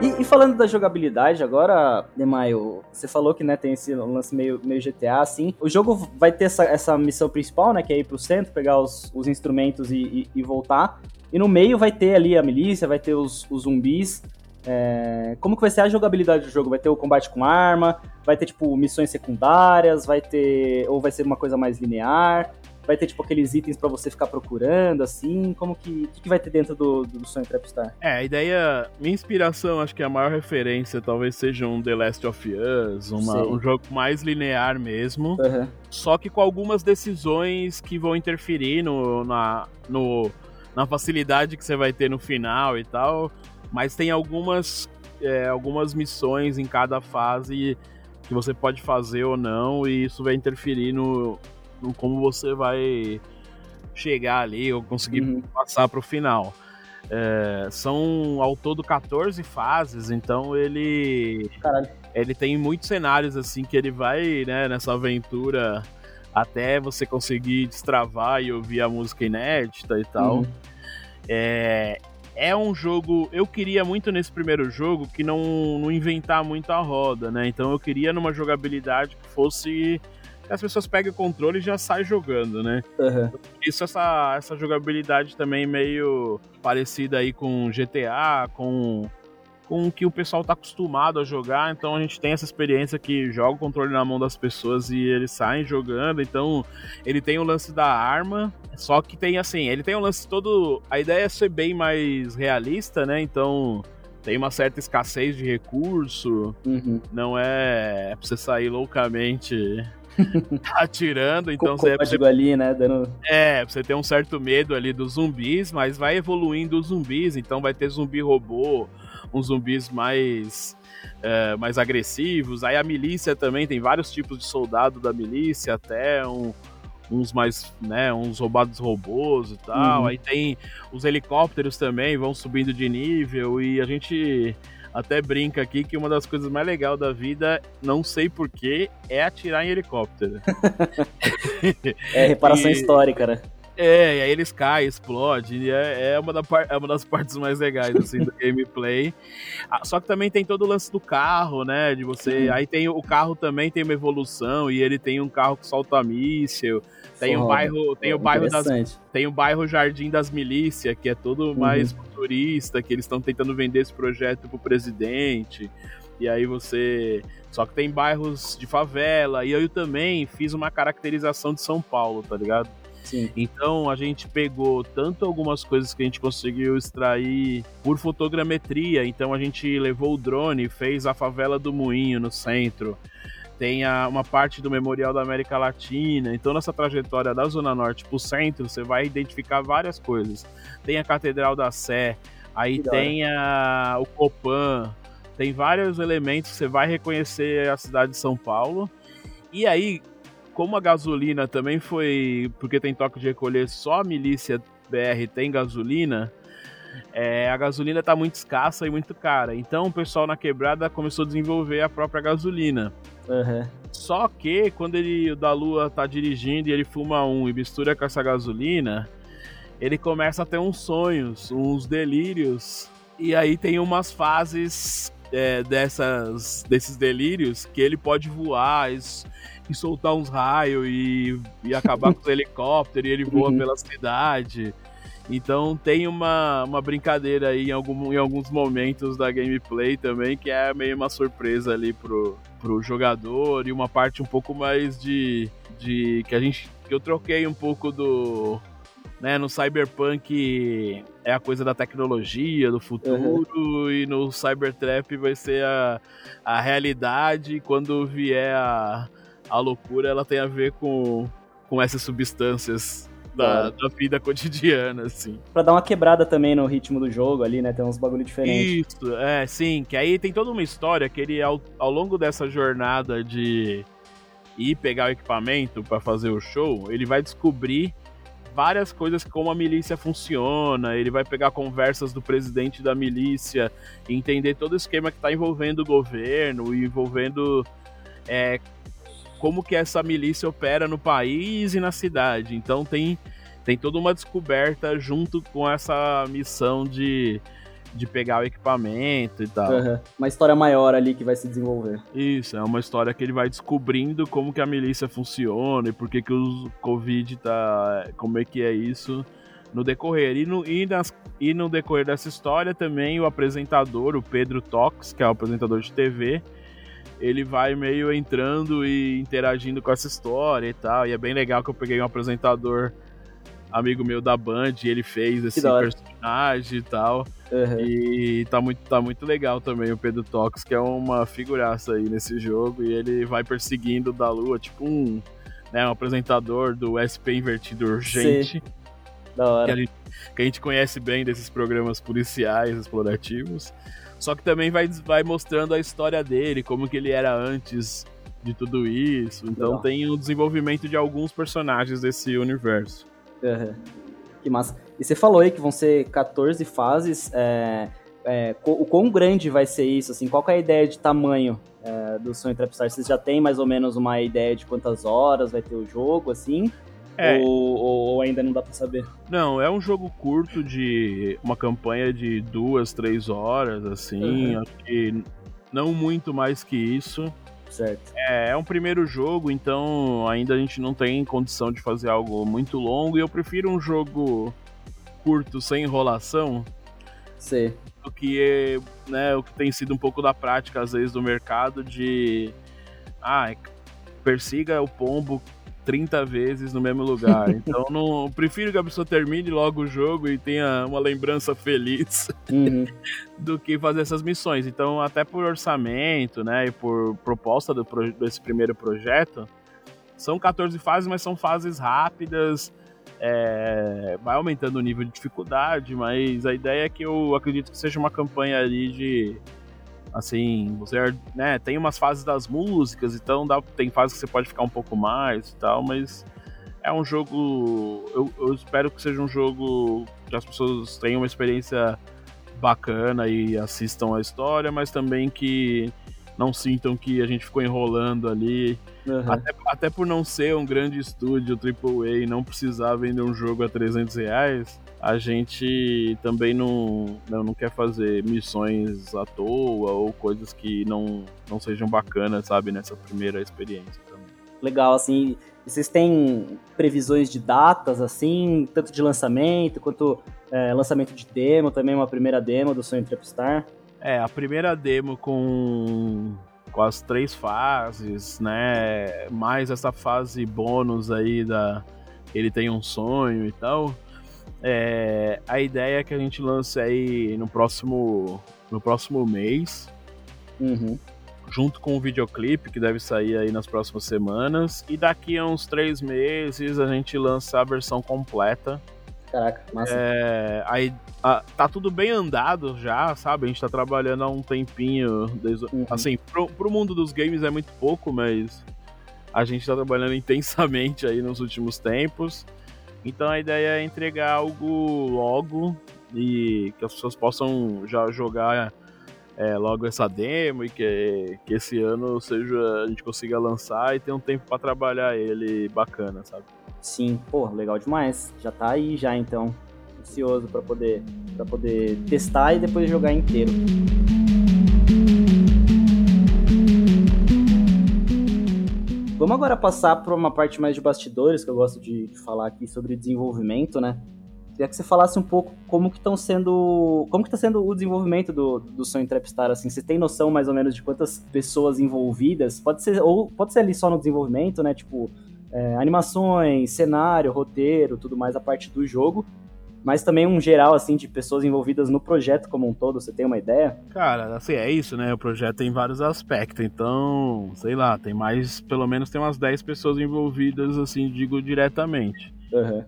E, e, falando da jogabilidade agora, Demaio, você falou que né, tem esse lance meio, meio GTA, assim. O jogo vai ter essa, essa missão principal, né? Que é ir pro centro, pegar os, os instrumentos e, e, e, voltar. E no meio vai ter ali a milícia, vai ter os, os zumbis. É... Como que vai ser a jogabilidade do jogo? Vai ter o combate com arma? Vai ter, tipo, missões secundárias? Vai ter... Ou vai ser uma coisa mais linear? vai ter, tipo, aqueles itens para você ficar procurando, assim? Como que, que, que vai ter dentro do, do sonho Trapstar? É, a ideia, minha inspiração, acho que a maior referência talvez seja um The Last of Us, uma, um jogo mais linear mesmo, uhum. só que com algumas decisões que vão interferir no, na, no, na facilidade que você vai ter no final e tal, mas tem algumas, é, algumas missões em cada fase que você pode fazer ou não, e isso vai interferir no, como você vai chegar ali ou conseguir uhum. passar para o final. É, são ao todo 14 fases, então ele Caralho. ele tem muitos cenários assim que ele vai né, nessa aventura até você conseguir destravar e ouvir a música inédita e tal. Uhum. É, é um jogo. Eu queria muito nesse primeiro jogo que não, não inventar muito a roda, né? Então eu queria numa jogabilidade que fosse as pessoas pegam o controle e já saem jogando, né? Uhum. Isso, essa, essa jogabilidade também meio parecida aí com GTA, com com o que o pessoal tá acostumado a jogar, então a gente tem essa experiência que joga o controle na mão das pessoas e eles saem jogando, então ele tem o lance da arma, só que tem assim, ele tem um lance todo, a ideia é ser bem mais realista, né? Então tem uma certa escassez de recurso, uhum. não é, é pra você sair loucamente atirando, então você, você ali, né, dando... É, você tem um certo medo ali dos zumbis, mas vai evoluindo os zumbis, então vai ter zumbi robô, uns zumbis mais é, mais agressivos. Aí a milícia também tem vários tipos de soldado da milícia, até um, uns mais, né, uns roubados robôs e tal. Uhum. Aí tem os helicópteros também, vão subindo de nível e a gente até brinca aqui que uma das coisas mais legais da vida, não sei porquê, é atirar em helicóptero. é reparação e... histórica, né? É, e aí eles caem, explodem. É, é, uma da é uma das partes mais legais, assim, do gameplay. Ah, só que também tem todo o lance do carro, né? De você. Sim. Aí tem o carro também tem uma evolução, e ele tem um carro que solta míssil. Tem o bairro, tem o bairro das, tem o bairro Jardim das Milícias, que é todo uhum. mais futurista, que eles estão tentando vender esse projeto pro presidente. E aí você, só que tem bairros de favela. E eu também fiz uma caracterização de São Paulo, tá ligado? Sim. Então a gente pegou tanto algumas coisas que a gente conseguiu extrair por fotogrametria. Então a gente levou o drone, fez a favela do Moinho no centro. Tem a, uma parte do Memorial da América Latina. Então, nessa trajetória da Zona Norte para o centro, você vai identificar várias coisas. Tem a Catedral da Sé, aí que tem a, o Copan, tem vários elementos que você vai reconhecer a cidade de São Paulo. E aí, como a gasolina também foi. Porque tem toque de recolher, só a milícia BR tem gasolina. É, a gasolina está muito escassa e muito cara. Então o pessoal na quebrada começou a desenvolver a própria gasolina. Uhum. Só que quando ele, o da Lua tá dirigindo e ele fuma um e mistura com essa gasolina, ele começa a ter uns sonhos, uns delírios. E aí tem umas fases é, dessas, desses delírios que ele pode voar e, e soltar uns raios e, e acabar com os helicópteros e ele voa uhum. pela cidade. Então tem uma, uma brincadeira aí em, algum, em alguns momentos da gameplay também, que é meio uma surpresa ali pro, pro jogador e uma parte um pouco mais de. de que a gente. que eu troquei um pouco do né, no Cyberpunk é a coisa da tecnologia, do futuro, uhum. e no Cybertrap vai ser a, a realidade. Quando vier a, a loucura, ela tem a ver com, com essas substâncias da, da, vida cotidiana, assim. Pra dar uma quebrada também no ritmo do jogo ali, né? Tem uns bagulho diferentes. Isso, é, sim. Que aí tem toda uma história que ele, ao, ao longo dessa jornada de ir pegar o equipamento para fazer o show, ele vai descobrir várias coisas como a milícia funciona, ele vai pegar conversas do presidente da milícia, entender todo o esquema que está envolvendo o governo, envolvendo é, como que essa milícia opera no país e na cidade. Então tem, tem toda uma descoberta junto com essa missão de de pegar o equipamento e tal. Uhum. Uma história maior ali que vai se desenvolver. Isso, é uma história que ele vai descobrindo como que a milícia funciona e por que que o Covid tá... como é que é isso no decorrer. E no, e, nas, e no decorrer dessa história também o apresentador, o Pedro Tox, que é o apresentador de TV, ele vai meio entrando e interagindo com essa história e tal. E é bem legal que eu peguei um apresentador amigo meu da Band, ele fez esse personagem e tal. Uhum. E tá muito, tá muito legal também o Pedro Tox, que é uma figuraça aí nesse jogo. E ele vai perseguindo da Lua, tipo um, né, um apresentador do SP Invertido Urgente. Sim. Da hora. Que a, gente, que a gente conhece bem desses programas policiais explorativos. Só que também vai, vai mostrando a história dele, como que ele era antes de tudo isso. Então Legal. tem o desenvolvimento de alguns personagens desse universo. Uhum. Que massa. E você falou aí que vão ser 14 fases. É, é, o quão grande vai ser isso? Assim, qual é a ideia de tamanho é, do Sonho Trapstar? Vocês já têm mais ou menos uma ideia de quantas horas vai ter o jogo, assim? É. Ou, ou, ainda não dá pra saber? Não, é um jogo curto de uma campanha de duas, três horas, assim. Uhum. Acho que não muito mais que isso. Certo. É, é um primeiro jogo, então ainda a gente não tem condição de fazer algo muito longo e eu prefiro um jogo curto, sem enrolação. Sim. Do que né, o que tem sido um pouco da prática, às vezes, do mercado de. Ah, persiga o pombo 30 vezes no mesmo lugar. Então não prefiro que a pessoa termine logo o jogo e tenha uma lembrança feliz uhum. do que fazer essas missões. Então, até por orçamento, né, e por proposta do, desse primeiro projeto, são 14 fases, mas são fases rápidas. É, vai aumentando o nível de dificuldade, mas a ideia é que eu acredito que seja uma campanha ali de Assim, você né, tem umas fases das músicas, então dá, tem fases que você pode ficar um pouco mais e tal, mas é um jogo. Eu, eu espero que seja um jogo que as pessoas tenham uma experiência bacana e assistam a história, mas também que não sintam que a gente ficou enrolando ali. Uhum. Até, até por não ser um grande estúdio AAA e não precisar vender um jogo a 300 reais, a gente também não, não, não, quer fazer missões à toa ou coisas que não, não sejam bacanas, sabe, nessa primeira experiência também. Legal, assim, vocês têm previsões de datas, assim, tanto de lançamento quanto é, lançamento de demo, também uma primeira demo do Sonho Trapstar? É, a primeira demo com, com as três fases, né, mais essa fase bônus aí da ele tem um sonho e tal, é, a ideia é que a gente lance aí no próximo, no próximo mês. Uhum. Junto com o videoclipe que deve sair aí nas próximas semanas. E daqui a uns três meses a gente lança a versão completa. Caraca, massa. É, aí, a, tá tudo bem andado já, sabe? A gente tá trabalhando há um tempinho. Desde, uhum. Assim, pro, pro mundo dos games é muito pouco, mas a gente tá trabalhando intensamente aí nos últimos tempos. Então a ideia é entregar algo logo e que as pessoas possam já jogar é, logo essa demo e que, que esse ano seja a gente consiga lançar e ter um tempo para trabalhar ele bacana, sabe? Sim, pô, legal demais. Já tá aí já então, ansioso para poder para poder testar e depois jogar inteiro. Vamos agora passar para uma parte mais de bastidores, que eu gosto de, de falar aqui sobre desenvolvimento, né? Queria que você falasse um pouco como que estão sendo. Como que está sendo o desenvolvimento do, do Sonho Trapstar, assim? Você tem noção mais ou menos de quantas pessoas envolvidas? Pode ser, ou pode ser ali só no desenvolvimento, né? Tipo, é, animações, cenário, roteiro, tudo mais a parte do jogo, mas também um geral assim de pessoas envolvidas no projeto como um todo, você tem uma ideia? Cara, assim, é isso, né? O projeto tem vários aspectos, então, sei lá, tem mais, pelo menos tem umas 10 pessoas envolvidas, assim, digo diretamente. Uhum.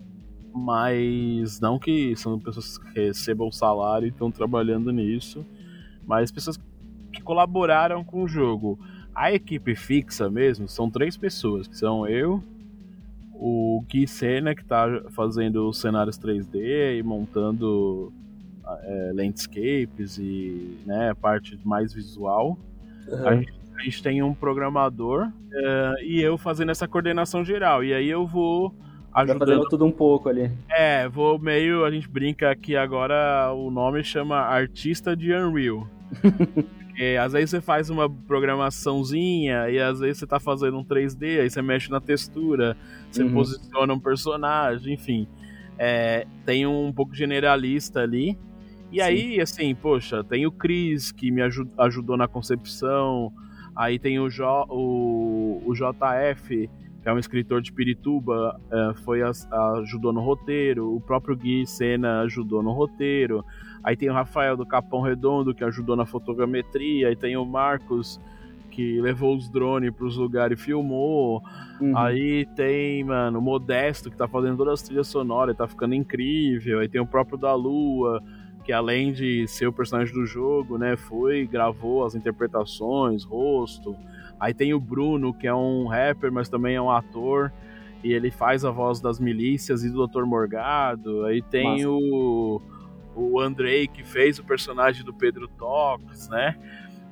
Mas não que são pessoas que recebam salário e estão trabalhando nisso, mas pessoas que colaboraram com o jogo. A equipe fixa mesmo são três pessoas, que são eu, o Gui Sena, que está fazendo os cenários 3D e montando é, landscapes e né, parte mais visual. Uhum. A, gente, a, gente, tem um programador uh, e eu fazendo essa coordenação geral. E aí eu vou ajudando. Tá fazendo tudo um pouco ali. É, vou meio. A gente brinca que agora o nome chama Artista de Unreal. Porque às vezes você faz uma programaçãozinha e às vezes você tá fazendo um 3D, aí você mexe na textura, você uhum. posiciona um personagem, enfim. É, tem um pouco generalista ali. E Sim. aí, assim, poxa, tem o Chris que me ajud ajudou na concepção, aí tem o, jo o, o JF, que é um escritor de Pirituba, é, foi ajudou no roteiro, o próprio Gui Sena ajudou no roteiro. Aí tem o Rafael do Capão Redondo, que ajudou na fotogrametria. Aí tem o Marcos, que levou os drones pros lugares e filmou. Uhum. Aí tem, mano, o Modesto, que tá fazendo todas as trilhas sonoras, tá ficando incrível. Aí tem o próprio da Lua, que além de ser o personagem do jogo, né, foi, gravou as interpretações, rosto. Aí tem o Bruno, que é um rapper, mas também é um ator. E ele faz a voz das milícias e do Dr. Morgado. Aí tem Massa. o o Andrei, que fez o personagem do Pedro Tox, né?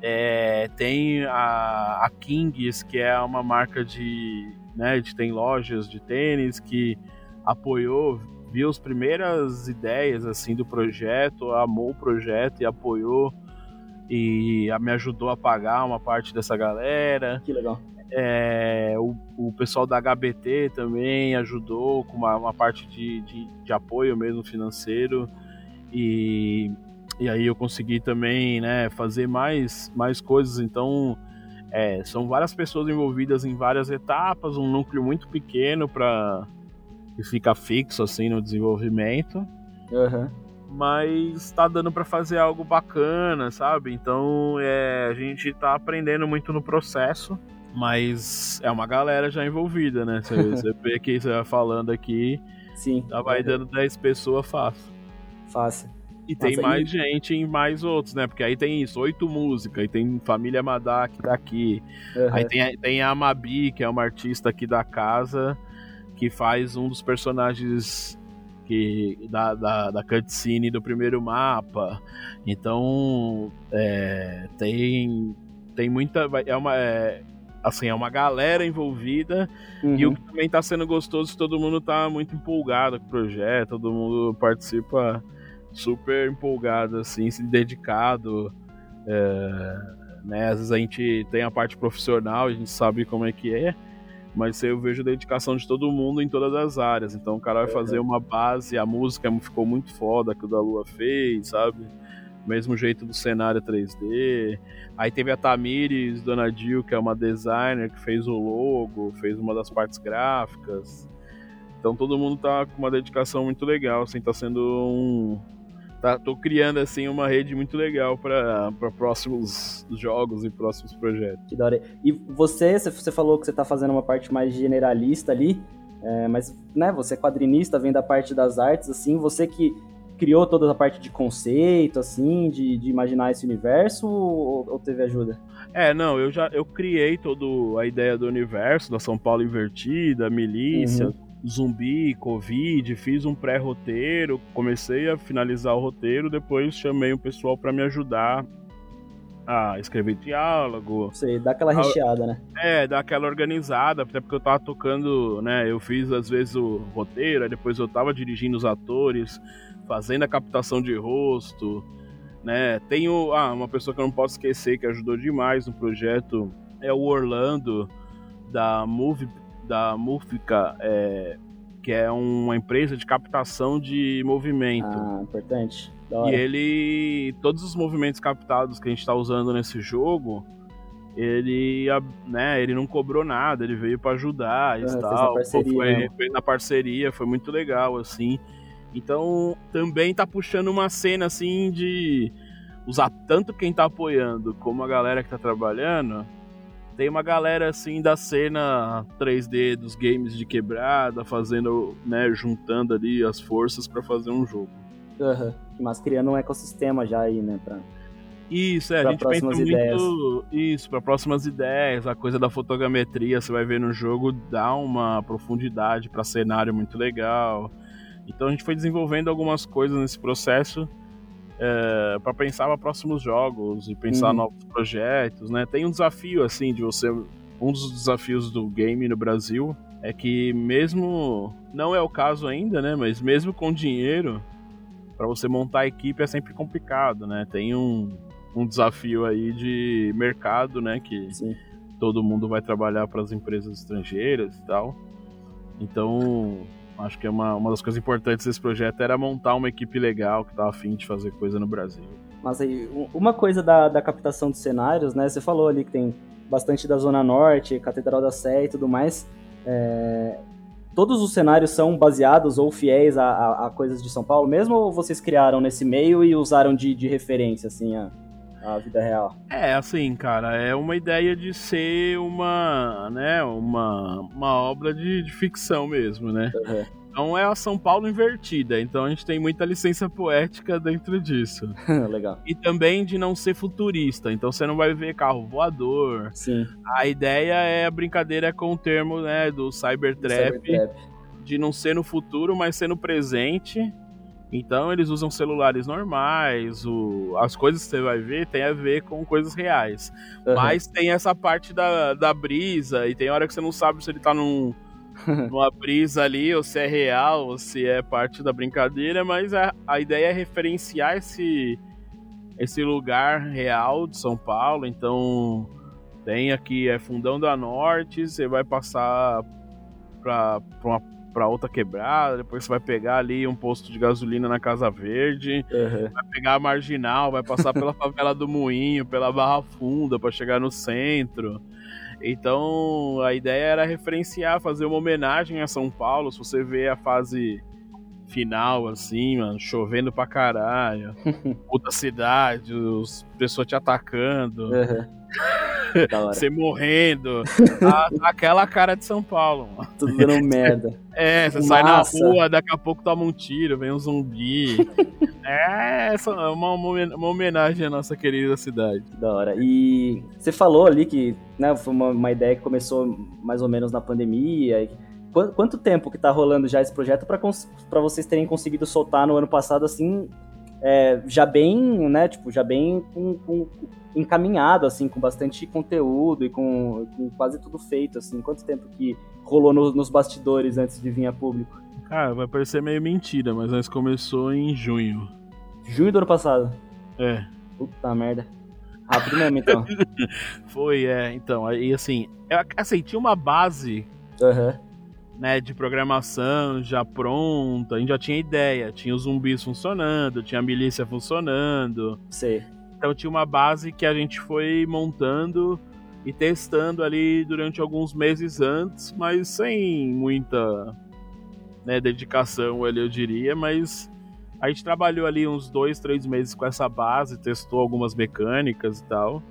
É, tem a, a Kings, que é uma marca de, né, de tem lojas de tênis que apoiou, viu as primeiras ideias assim do projeto, amou o projeto e apoiou e me ajudou a pagar uma parte dessa galera. Que legal. É, o, o, pessoal da HBT também ajudou com uma, uma parte de, de, de apoio mesmo financeiro. E, e aí eu consegui também né, fazer mais, mais coisas. Então, é, são várias pessoas envolvidas em várias etapas, um núcleo muito pequeno para que fica fixo assim no desenvolvimento. Uhum. Mas está dando para fazer algo bacana, sabe? Então é, a gente está aprendendo muito no processo, mas é uma galera já envolvida, né? Você, você vê que você vai falando aqui, Sim. Já vai dando 10 pessoas fácil. Fácil. E tem mais gente em mais outros, né? Porque aí tem isso, oito músicas, aí tem Família Madá que tá aqui. Uhum. Aí tem, tem a Amabi, que é uma artista aqui da casa, que faz um dos personagens que, da, da, da cutscene do primeiro mapa. Então, é, tem, tem muita. É uma. É, assim, é uma galera envolvida uhum. e o que também tá sendo gostoso todo mundo tá muito empolgado com o projeto, todo mundo participa super empolgado, assim, se dedicado. É, né? Às vezes a gente tem a parte profissional, a gente sabe como é que é, mas eu vejo a dedicação de todo mundo em todas as áreas. Então o cara vai fazer uma base, a música ficou muito foda que o da Lua fez, sabe? Mesmo jeito do cenário 3D. Aí teve a Tamires Dona Dil, que é uma designer que fez o logo, fez uma das partes gráficas. Então todo mundo tá com uma dedicação muito legal, assim, tá sendo um, tá, tô criando assim uma rede muito legal para próximos jogos e próximos projetos. Que da hora. E você, você falou que você tá fazendo uma parte mais generalista ali, é, mas né, você é quadrinista, vem da parte das artes, assim, você que criou toda a parte de conceito, assim, de, de imaginar esse universo ou, ou, teve ajuda? É, não, eu já eu criei toda a ideia do universo, da São Paulo invertida, milícia, uhum zumbi, covid, fiz um pré-roteiro, comecei a finalizar o roteiro, depois chamei o pessoal para me ajudar a escrever diálogo. Sei, dá aquela recheada, né? É, dá aquela organizada, até porque eu tava tocando, né? Eu fiz às vezes o roteiro, aí depois eu tava dirigindo os atores, fazendo a captação de rosto, né? Tenho ah, uma pessoa que eu não posso esquecer que ajudou demais no projeto, é o Orlando da Movie da Mufica, é, que é uma empresa de captação de movimento. Ah, importante. E ele. Todos os movimentos captados que a gente está usando nesse jogo, ele, né, ele não cobrou nada, ele veio para ajudar e ah, tal. Fez foi, fez na parceria, foi muito legal, assim. Então, também tá puxando uma cena, assim, de usar tanto quem tá apoiando como a galera que tá trabalhando. Tem uma galera, assim, da cena 3D dos games de quebrada, fazendo, né, juntando ali as forças para fazer um jogo. Uhum. Mas criando um ecossistema já aí, né, pra isso, é, a gente pensa ideias. muito isso, para próximas ideias, a coisa da fotogrametria, você vai ver no jogo, dá uma profundidade para cenário muito legal. Então a gente foi desenvolvendo algumas coisas nesse processo é, para pensar para próximos jogos e pensar hum. novos projetos, né? Tem um desafio assim de você, um dos desafios do game no Brasil é que mesmo não é o caso ainda, né? Mas mesmo com dinheiro para você montar a equipe é sempre complicado, né? Tem um um desafio aí de mercado, né? Que Sim. todo mundo vai trabalhar para as empresas estrangeiras e tal. Então, acho que é uma, uma das coisas importantes desse projeto era montar uma equipe legal que tá afim de fazer coisa no Brasil. Mas aí, uma coisa da, da captação de cenários, né? Você falou ali que tem bastante da Zona Norte, Catedral da Sé e tudo mais. É, todos os cenários são baseados ou fiéis a, a, a, coisas de São Paulo mesmo, ou vocês criaram nesse meio e usaram de, de referência, assim, a, a vida real. É, assim, cara, é uma ideia de ser uma, né, uma, uma obra de, de ficção mesmo, né? Uhum. Então é a São Paulo invertida, então a gente tem muita licença poética dentro disso. Legal. E também de não ser futurista, então você não vai ver carro voador. Sim. A ideia é a brincadeira com o termo, né, do Cybertrap, cyber de não ser no futuro, mas ser no presente então eles usam celulares normais, o, as coisas que você vai ver tem a ver com coisas reais. Uhum. Mas tem essa parte da, da brisa, e tem hora que você não sabe se ele tá num, numa brisa ali, ou se é real, ou se é parte da brincadeira, mas a, a ideia é referenciar esse, esse lugar real de São Paulo. Então tem aqui, é Fundão da Norte, você vai passar para uma para outra quebrada, depois você vai pegar ali um posto de gasolina na Casa Verde, uhum. vai pegar a Marginal, vai passar pela favela do Moinho, pela Barra Funda para chegar no centro. Então a ideia era referenciar, fazer uma homenagem a São Paulo. Se você vê a fase final, assim, mano, chovendo pra caralho, puta cidade, os pessoas te atacando. Uhum. Você morrendo. Tá aquela cara de São Paulo, mano. Tudo dando merda. É, você sai na rua, daqui a pouco toma um tiro, vem um zumbi. é, é uma, uma homenagem à nossa querida cidade. Da hora. E você falou ali que né, foi uma, uma ideia que começou mais ou menos na pandemia. Quanto, quanto tempo que tá rolando já esse projeto para vocês terem conseguido soltar no ano passado, assim, é, já bem, né, tipo, já bem com, com, encaminhado, assim, com bastante conteúdo e com, com, quase tudo feito, assim. Quanto tempo que rolou no, nos bastidores antes de vir a público? Cara, vai parecer meio mentira, mas nós começou em junho. Junho do ano passado? É. Puta merda. Rápido mesmo, então. Foi, é. Então, aí assim, eu, assim, tinha uma base uhum. né, de programação já pronta, a gente já tinha ideia. Tinha os zumbis funcionando, tinha a milícia funcionando. Sei. Então tinha uma base que a gente foi montando e testando ali durante alguns meses antes, mas sem muita né, dedicação ali, eu diria, mas a gente trabalhou ali uns dois, três meses com essa base, testou algumas mecânicas e tal.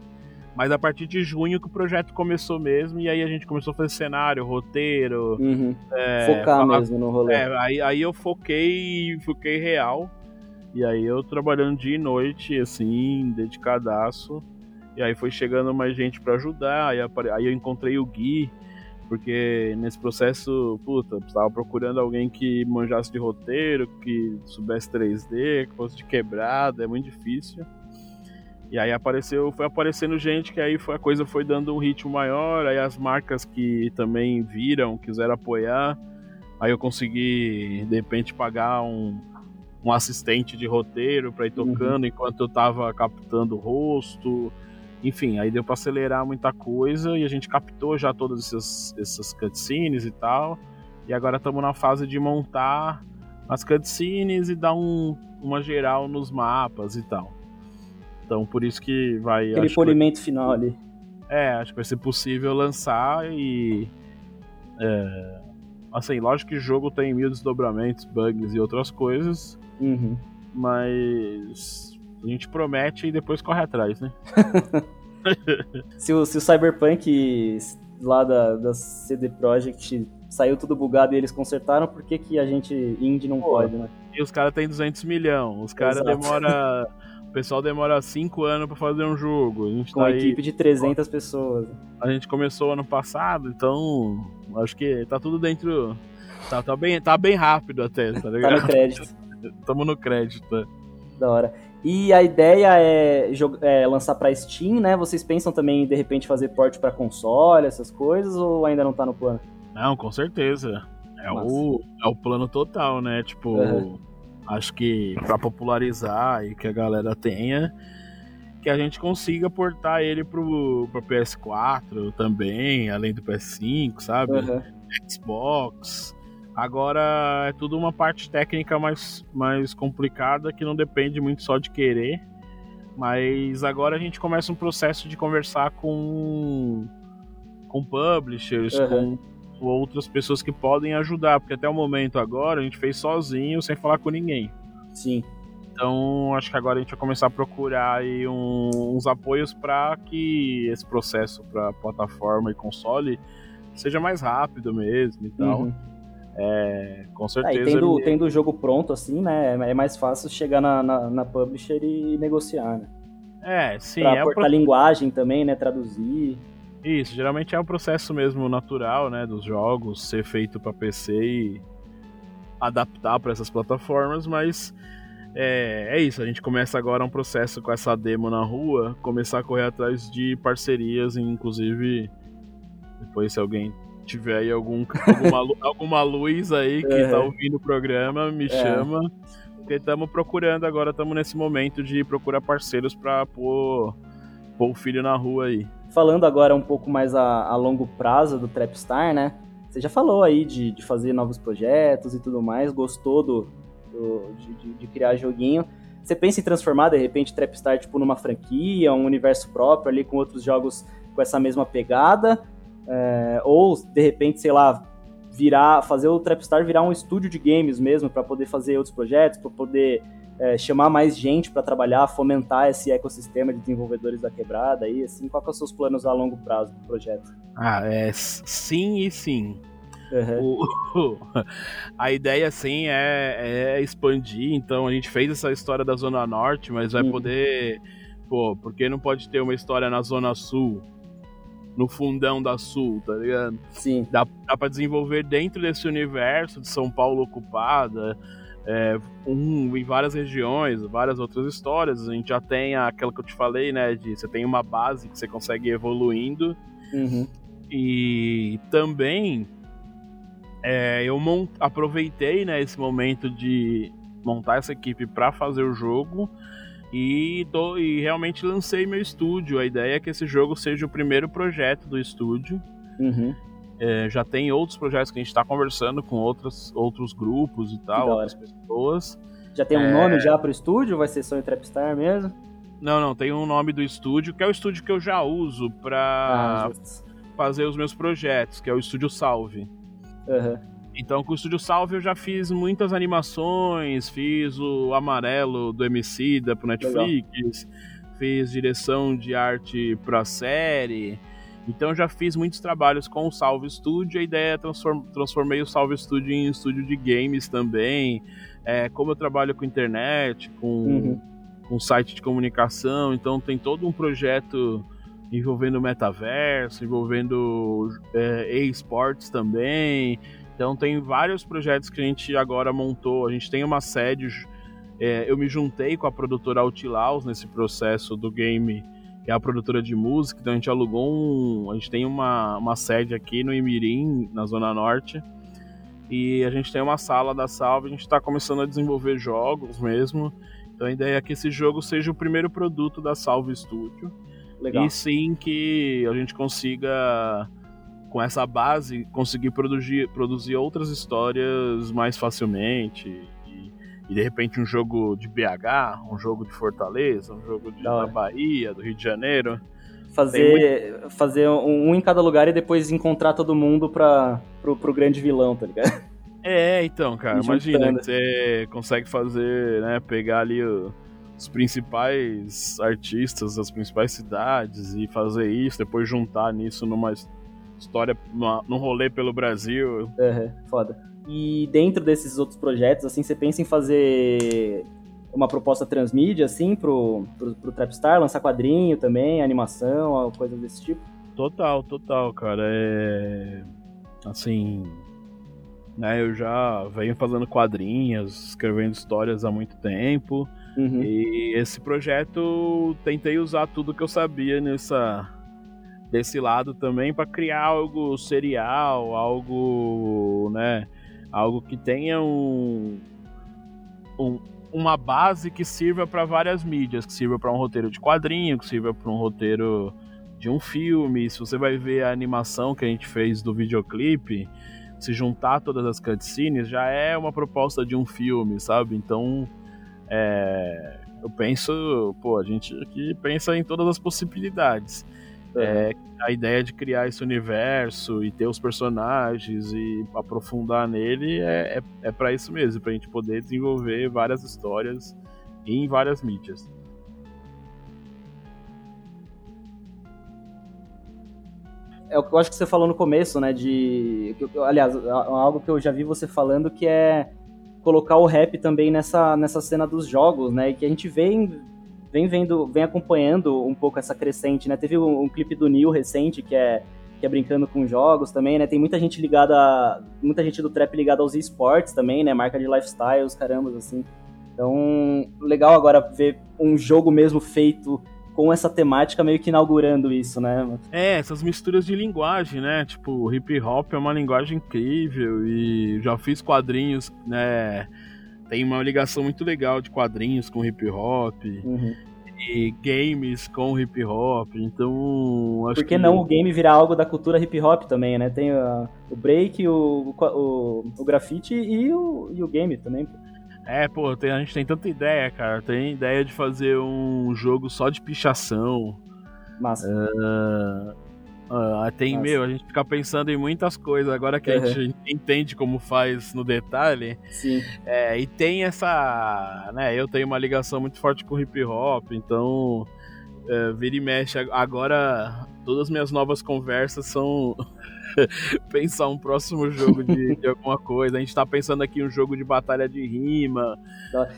Mas a partir de junho que o projeto começou mesmo, e aí a gente começou a fazer cenário, roteiro. Uhum. É, Focar falar, mesmo no rolê. É, aí, aí eu foquei, foquei real. E aí eu trabalhando dia e noite, assim, dedicadaço. E aí foi chegando mais gente para ajudar. Aí, aí eu encontrei o Gui, porque nesse processo, puta, estava procurando alguém que manjasse de roteiro, que soubesse 3D, que fosse de quebrada, é muito difícil. E aí apareceu, foi aparecendo gente que aí foi, a coisa foi dando um ritmo maior, aí as marcas que também viram, quiseram apoiar, aí eu consegui de repente pagar um, um assistente de roteiro para ir uhum. tocando uhum. enquanto eu tava captando o rosto. Enfim, aí deu para acelerar muita coisa e a gente captou já todas essas, essas cutscenes e tal. E agora estamos na fase de montar as cutscenes e dar um, uma geral nos mapas e tal. Então por isso que vai. Aquele polimento que... final ali. É, acho que vai ser possível lançar e. É, assim, lógico que o jogo tem mil desdobramentos, bugs e outras coisas. Uhum. Mas. A gente promete e depois corre atrás, né? se, o, se o Cyberpunk lá da, da CD Projekt saiu tudo bugado e eles consertaram, por que, que a gente indie não Pô, pode, né? E os caras têm 200 milhões, os caras demora O pessoal demora 5 anos para fazer um jogo. A gente Com tá uma equipe de 300 pessoas. A gente começou ano passado, então acho que tá tudo dentro. Tá, tá, bem, tá bem rápido até, tá ligado? tá no crédito. Tamo no crédito. É. Da hora. E a ideia é, é, lançar para Steam, né? Vocês pensam também de repente fazer porte para console, essas coisas, ou ainda não tá no plano? Não, com certeza. É, o, é o plano total, né? Tipo, uhum. acho que para popularizar e que a galera tenha, que a gente consiga portar ele pro, pro PS4 também, além do PS5, sabe? Uhum. Xbox. Agora é tudo uma parte técnica mais, mais complicada que não depende muito só de querer. Mas agora a gente começa um processo de conversar com, com publishers, uhum. com outras pessoas que podem ajudar, porque até o momento agora a gente fez sozinho, sem falar com ninguém. Sim. Então acho que agora a gente vai começar a procurar aí um, uns apoios para que esse processo para plataforma e console seja mais rápido mesmo e tal. Uhum. É, com certeza. É, tendo, me... tendo o jogo pronto, assim, né? É mais fácil chegar na, na, na publisher e negociar, né? É, sim. Pra é aportar pro... linguagem também, né? Traduzir. Isso, geralmente é um processo mesmo natural, né? Dos jogos ser feito para PC e adaptar para essas plataformas, mas é, é, isso. A gente começa agora um processo com essa demo na rua, começar a correr atrás de parcerias, inclusive depois se alguém tiver aí algum, alguma, alguma luz aí que é. tá ouvindo o programa, me é. chama. Porque estamos procurando agora, estamos nesse momento de procurar parceiros para pôr, pôr o filho na rua aí. Falando agora um pouco mais a, a longo prazo do Trapstar, né? Você já falou aí de, de fazer novos projetos e tudo mais, gostou do, do de, de, de criar joguinho. Você pensa em transformar, de repente, Trapstar tipo, numa franquia, um universo próprio ali com outros jogos com essa mesma pegada? É, ou, de repente, sei lá, virar, fazer o Trapstar virar um estúdio de games mesmo, para poder fazer outros projetos, para poder é, chamar mais gente para trabalhar, fomentar esse ecossistema de desenvolvedores da quebrada aí, assim, qual são os seus planos a longo prazo do projeto? Ah, é sim e sim. Uhum. O, a ideia, sim, é, é, expandir. Então, a gente fez essa história da Zona Norte, mas vai uhum. poder. Pô, porque não pode ter uma história na Zona Sul? No fundão da Sul, tá ligado? Sim. Dá, dá pra desenvolver dentro desse universo de São Paulo ocupada, é, um, em várias regiões, várias outras histórias. A gente já tem aquela que eu te falei, né? De você tem uma base que você consegue ir evoluindo. Uhum. E também é, eu mont... aproveitei né, esse momento de montar essa equipe para fazer o jogo e, tô, e realmente lancei meu estúdio. A ideia é que esse jogo seja o primeiro projeto do estúdio. Uhum. É, já tem outros projetos que a gente está conversando com outros, outros grupos e tal, outras pessoas. Já tem um é... nome já para o estúdio? Vai ser Sonho Trapstar mesmo? Não, não, tem um nome do estúdio, que é o estúdio que eu já uso para ah, fazer os meus projetos, que é o Estúdio Salve. Uhum. Então, com o Estúdio Salve eu já fiz muitas animações, fiz o Amarelo do MC da pro Netflix, Legal. fiz direção de arte pra série. Então já fiz muitos trabalhos com o Salve Studio. A ideia é transform transformei o Salve Studio em estúdio de games também. É, como eu trabalho com internet, com, uhum. com site de comunicação, então tem todo um projeto envolvendo metaverso, envolvendo é, e-sports também. Então tem vários projetos que a gente agora montou. A gente tem uma sede. É, eu me juntei com a produtora Outlaws nesse processo do game, que é a produtora de música. Então a gente alugou um. A gente tem uma, uma sede aqui no Imirim, na Zona Norte. E a gente tem uma sala da Salve, a gente está começando a desenvolver jogos mesmo. Então a ideia é que esse jogo seja o primeiro produto da Salve Studio. Legal. E sim que a gente consiga com essa base, conseguir produzir, produzir outras histórias mais facilmente. E, e, de repente um jogo de BH, um jogo de Fortaleza, um jogo de, da Bahia, do Rio de Janeiro. fazer, muito... fazer um, um, em cada lugar e depois encontrar todo mundo pra, pro, pro grande vilão, tá ligado? É, então, cara, imagina, você consegue fazer, né, pegar ali o, os principais artistas das principais cidades e fazer isso, depois juntar nisso numa história, num rolê pelo Brasil. Uhum, foda. E dentro desses outros projetos, assim, você pensa em fazer uma proposta transmídia, assim, pro, pro, pro Trapstar, lançar quadrinho também, animação, coisas desse tipo? Total, total, cara. É. Assim. Né, eu já venho fazendo quadrinhos, escrevendo histórias há muito tempo. Uhum. E esse projeto tentei usar tudo que eu sabia nessa desse lado também para criar algo serial, algo, né, algo que tenha um, um uma base que sirva para várias mídias, que sirva para um roteiro de quadrinho, que sirva para um roteiro de um filme. Se você vai ver a animação que a gente fez do videoclipe, se juntar todas as cutscenes, já é uma proposta de um filme, sabe? Então, é, eu penso, pô, a gente aqui pensa em todas as possibilidades. É, a ideia de criar esse universo e ter os personagens e aprofundar nele é, é, é para isso mesmo, pra gente poder desenvolver várias histórias em várias mídias. É o que eu acho que você falou no começo, né? De. Aliás, algo que eu já vi você falando que é colocar o rap também nessa, nessa cena dos jogos, né? E que a gente vê em vem vendo, vem acompanhando um pouco essa crescente, né? Teve um, um clipe do Neil recente que é que é brincando com jogos também, né? Tem muita gente ligada, muita gente do trap ligada aos esportes também, né? Marca de lifestyle, os carambas assim. Então, legal agora ver um jogo mesmo feito com essa temática meio que inaugurando isso, né? É, essas misturas de linguagem, né? Tipo, hip hop é uma linguagem incrível e já fiz quadrinhos, né? Tem uma ligação muito legal de quadrinhos com hip hop. Uhum. E games com hip hop, então. Acho Por que, que, não o game virar algo da cultura hip hop também, né? Tem uh, o break, o, o, o grafite e o, e o game também. É, pô, tem, a gente tem tanta ideia, cara. Tem ideia de fazer um jogo só de pichação. Massa. Uh, Uh, tem, Nossa. meu, a gente fica pensando em muitas coisas agora que uhum. a gente entende como faz no detalhe. Sim. É, e tem essa. né, eu tenho uma ligação muito forte com hip hop, então. É, vira e mexe. Agora, todas as minhas novas conversas são pensar um próximo jogo de, de, alguma coisa. A gente tá pensando aqui um jogo de batalha de rima.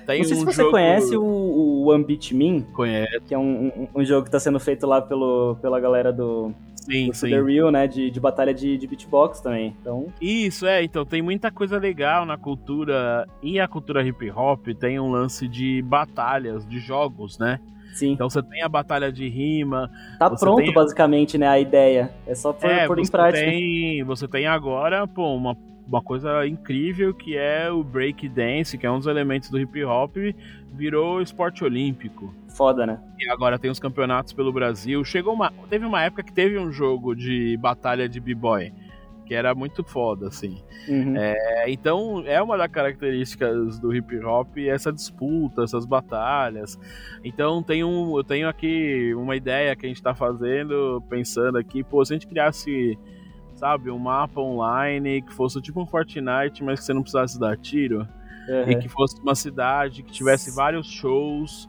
Tem Não sei um se você jogo... conhece o, o One Beat Me. Conhece. Que é um, um, um, jogo que tá sendo feito lá pelo, pela galera do, Sim, sim. The Real, né? De, de batalha de, de beatbox também. Então... Isso, é. Então tem muita coisa legal na cultura. E a cultura hip hop tem um lance de batalhas, de jogos, né? Sim. Então você tem a batalha de rima. Tá pronto, tem... basicamente, né? A ideia. É só pôr, é, em prática. Tem, você tem agora, pô, uma, uma coisa incrível que é o break dance, que é um dos elementos do hip hop, virou esporte olímpico. Foda, né? E agora tem os campeonatos pelo Brasil. Chegou uma, teve uma época que teve um jogo de batalha de b-boy que era muito foda, assim. Uhum. É, então, é uma das características do hip hop essa disputa, essas batalhas. Então, tem um, eu tenho aqui uma ideia que a gente tá fazendo, pensando aqui, pô, se a gente criasse, sabe, um mapa online que fosse tipo um Fortnite, mas que você não precisasse dar tiro, uhum. e que fosse uma cidade que tivesse vários shows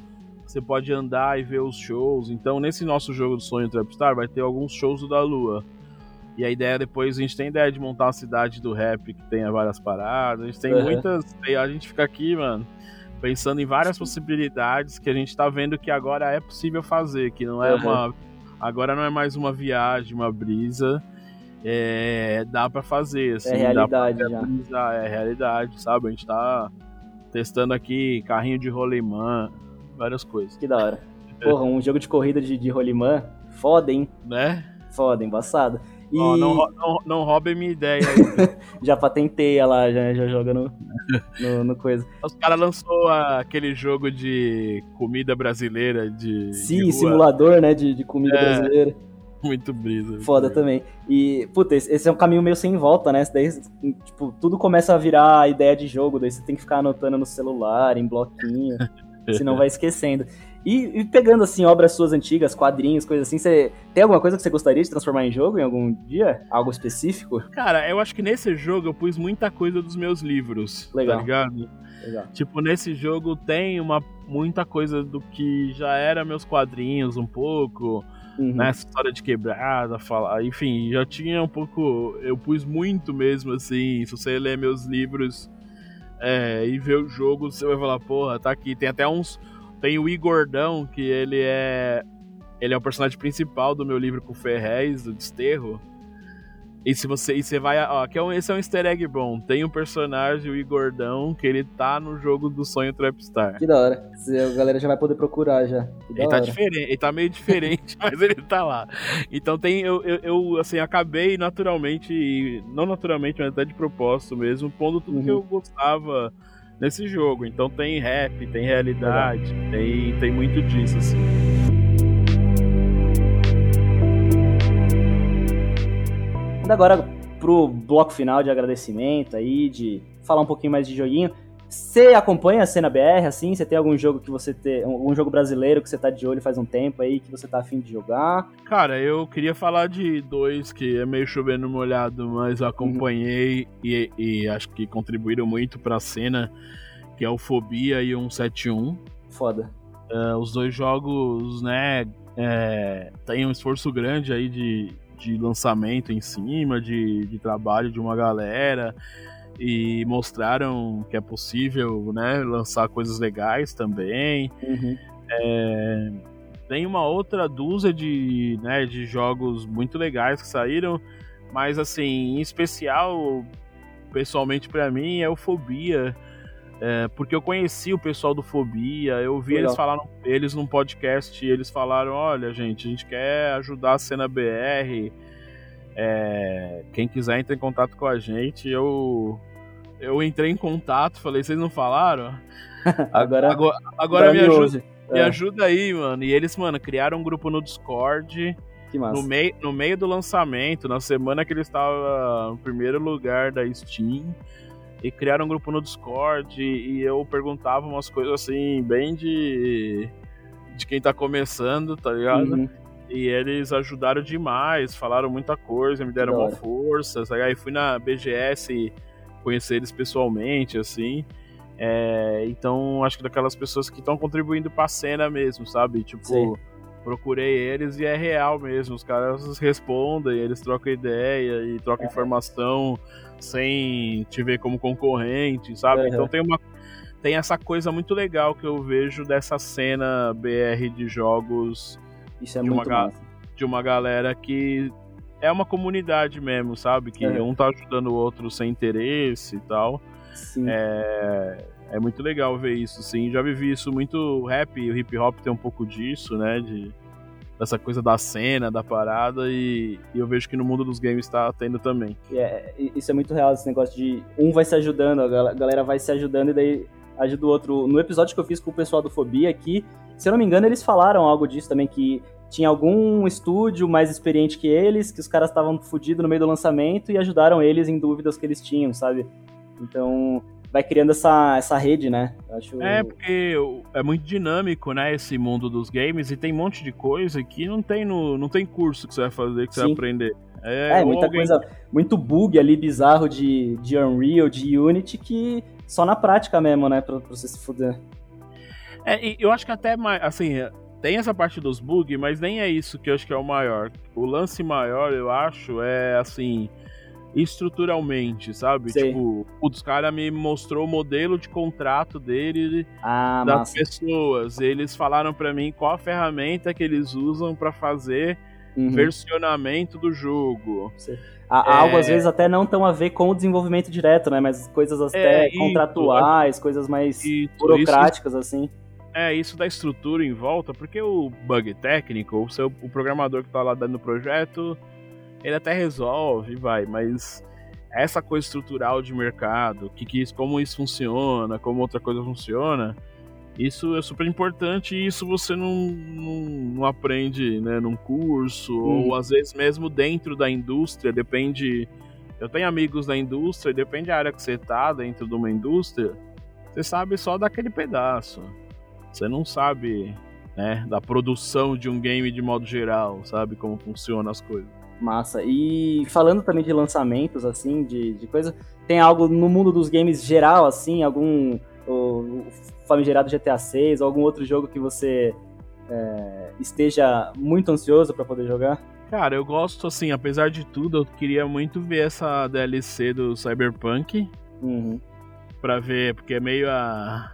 você pode andar e ver os shows. Então, nesse nosso jogo do sonho Trapstar, vai ter alguns shows do da Lua. E a ideia depois, a gente tem ideia de montar uma cidade do rap que tenha várias paradas. A gente tem uhum. muitas. A gente fica aqui, mano, pensando em várias possibilidades que a gente tá vendo que agora é possível fazer, que não é uhum. uma. Agora não é mais uma viagem, uma brisa. É, dá para fazer, assim. É realidade já. É realidade, sabe? A gente tá testando aqui carrinho de rolemã, várias coisas. Que da hora. Porra, um jogo de corrida de, de rolimã, foda, hein? Né? Foda, embaçado. E... Oh, não, não, não roubem minha ideia já patentei ela, já, já joga no, no, no coisa. Os caras lançou aquele jogo de comida brasileira de. Sim, de simulador, né? De, de comida é, brasileira. Muito brisa. Foda também. E, puta, esse é um caminho meio sem volta, né? Daí, tipo, tudo começa a virar a ideia de jogo, daí você tem que ficar anotando no celular, em bloquinho. senão vai esquecendo. E, e, pegando, assim, obras suas antigas, quadrinhos, coisas assim, você tem alguma coisa que você gostaria de transformar em jogo em algum dia? Algo específico? Cara, eu acho que nesse jogo eu pus muita coisa dos meus livros, tá Legal. tá ligado? Legal. Tipo, nesse jogo tem uma, muita coisa do que já era meus quadrinhos um pouco, uhum. né? História de quebrada, falar, enfim, já tinha um pouco. Eu pus muito mesmo, assim. Se você ler meus livros é, e ver o jogo, você vai falar, porra, tá aqui. Tem até uns tem o Igordão, que ele é. Ele é o personagem principal do meu livro com o Ferrez, do Desterro. E se você, e você vai. Ó, aqui é um, esse é um easter egg bom. Tem um personagem, o Igordão, que ele tá no jogo do sonho Trapstar. Que da hora. A galera já vai poder procurar já. Ele tá diferente, ele tá meio diferente, mas ele tá lá. Então tem. Eu, eu, eu, assim, acabei naturalmente, não naturalmente, mas até de propósito mesmo, pondo tudo uhum. que eu gostava nesse jogo. Então tem rap, tem realidade, tem, tem muito disso, assim. Indo agora pro bloco final de agradecimento aí, de falar um pouquinho mais de joguinho. Você acompanha a cena BR, assim? Você tem algum jogo que você tem. algum jogo brasileiro que você tá de olho faz um tempo aí, que você tá afim de jogar? Cara, eu queria falar de dois que é meio chovendo molhado, mas acompanhei uhum. e, e, acho que contribuíram muito pra cena, que é o Fobia e o 171. Foda. Uh, os dois jogos, né, é, tem um esforço grande aí de, de lançamento em cima, de, de trabalho de uma galera e mostraram que é possível, né, lançar coisas legais também. Uhum. É, tem uma outra dúzia de, né, de jogos muito legais que saíram, mas assim, em especial, pessoalmente para mim, é o Fobia. É, porque eu conheci o pessoal do Fobia, eu vi Legal. eles falaram, eles num podcast, eles falaram, olha, gente, a gente quer ajudar a cena BR. É, quem quiser entre em contato com a gente, eu eu entrei em contato, falei, vocês não falaram? agora, agora, agora me, ajuda, me é. ajuda aí, mano. E eles, mano, criaram um grupo no Discord. No meio, no meio do lançamento, na semana que ele estava no primeiro lugar da Steam. E criaram um grupo no Discord e, e eu perguntava umas coisas assim, bem de. de quem tá começando, tá ligado? Uhum. E eles ajudaram demais, falaram muita coisa, me deram uma força. Aí fui na BGS conhecer eles pessoalmente, assim. É, então, acho que daquelas pessoas que estão contribuindo pra cena mesmo, sabe? Tipo, Sim. procurei eles e é real mesmo. Os caras respondem, eles trocam ideia e trocam é. informação sem te ver como concorrente, sabe? Uhum. Então tem uma. Tem essa coisa muito legal que eu vejo dessa cena BR de jogos. Isso é de muito uma, De uma galera que é uma comunidade mesmo, sabe? Que é. um tá ajudando o outro sem interesse e tal. Sim. É, é muito legal ver isso, sim. Já vivi isso muito rap e o hip hop tem um pouco disso, né? De, dessa coisa da cena, da parada, e, e eu vejo que no mundo dos games tá tendo também. É, isso é muito real, esse negócio de um vai se ajudando, a galera vai se ajudando e daí ajuda o outro. No episódio que eu fiz com o pessoal do Fobia aqui, se eu não me engano, eles falaram algo disso também, que tinha algum estúdio mais experiente que eles, que os caras estavam fodidos no meio do lançamento e ajudaram eles em dúvidas que eles tinham, sabe? Então, vai criando essa, essa rede, né? Acho... É, porque é muito dinâmico, né, esse mundo dos games, e tem um monte de coisa que não tem, no, não tem curso que você vai fazer, que Sim. você vai aprender. É, é muita alguém... coisa, muito bug ali bizarro de, de Unreal, de Unity, que só na prática mesmo, né, pra, pra você se fuder. É, eu acho que até mais, assim, tem essa parte dos bugs, mas nem é isso que eu acho que é o maior. O lance maior, eu acho, é assim, estruturalmente, sabe? Sim. Tipo, o dos caras me mostrou o modelo de contrato dele ah, das massa. pessoas. Eles falaram para mim qual a ferramenta que eles usam para fazer uhum. versionamento do jogo. Sim. É... Algo às vezes até não tão a ver com o desenvolvimento direto, né? Mas coisas até é, contratuais, isso, coisas mais isso, burocráticas, isso, assim. É, isso da estrutura em volta, porque o bug técnico, o, seu, o programador que tá lá dando o projeto, ele até resolve, vai, mas essa coisa estrutural de mercado, que, que como isso funciona, como outra coisa funciona, isso é super importante e isso você não, não, não aprende né, num curso, hum. ou às vezes mesmo dentro da indústria, depende. Eu tenho amigos da indústria, depende da área que você tá dentro de uma indústria, você sabe só daquele pedaço. Você não sabe né, da produção de um game de modo geral, sabe? Como funcionam as coisas. Massa. E falando também de lançamentos, assim, de, de coisa, tem algo no mundo dos games geral, assim, algum o, famigerado GTA 6 ou algum outro jogo que você é, esteja muito ansioso para poder jogar? Cara, eu gosto, assim, apesar de tudo, eu queria muito ver essa DLC do Cyberpunk. Uhum. Pra ver, porque é meio a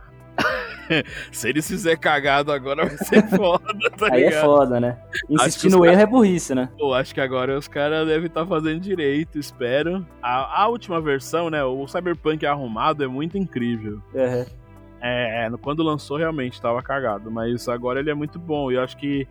Se eles fizer cagado agora vai ser foda, tá Aí é foda, né? Insistir no erro cara... é burrice, né? Pô, acho que agora os caras devem estar tá fazendo direito, espero. A, a, última versão, né? O Cyberpunk arrumado é muito incrível. Uhum. É, quando lançou realmente tava cagado, mas agora ele é muito bom. E eu acho que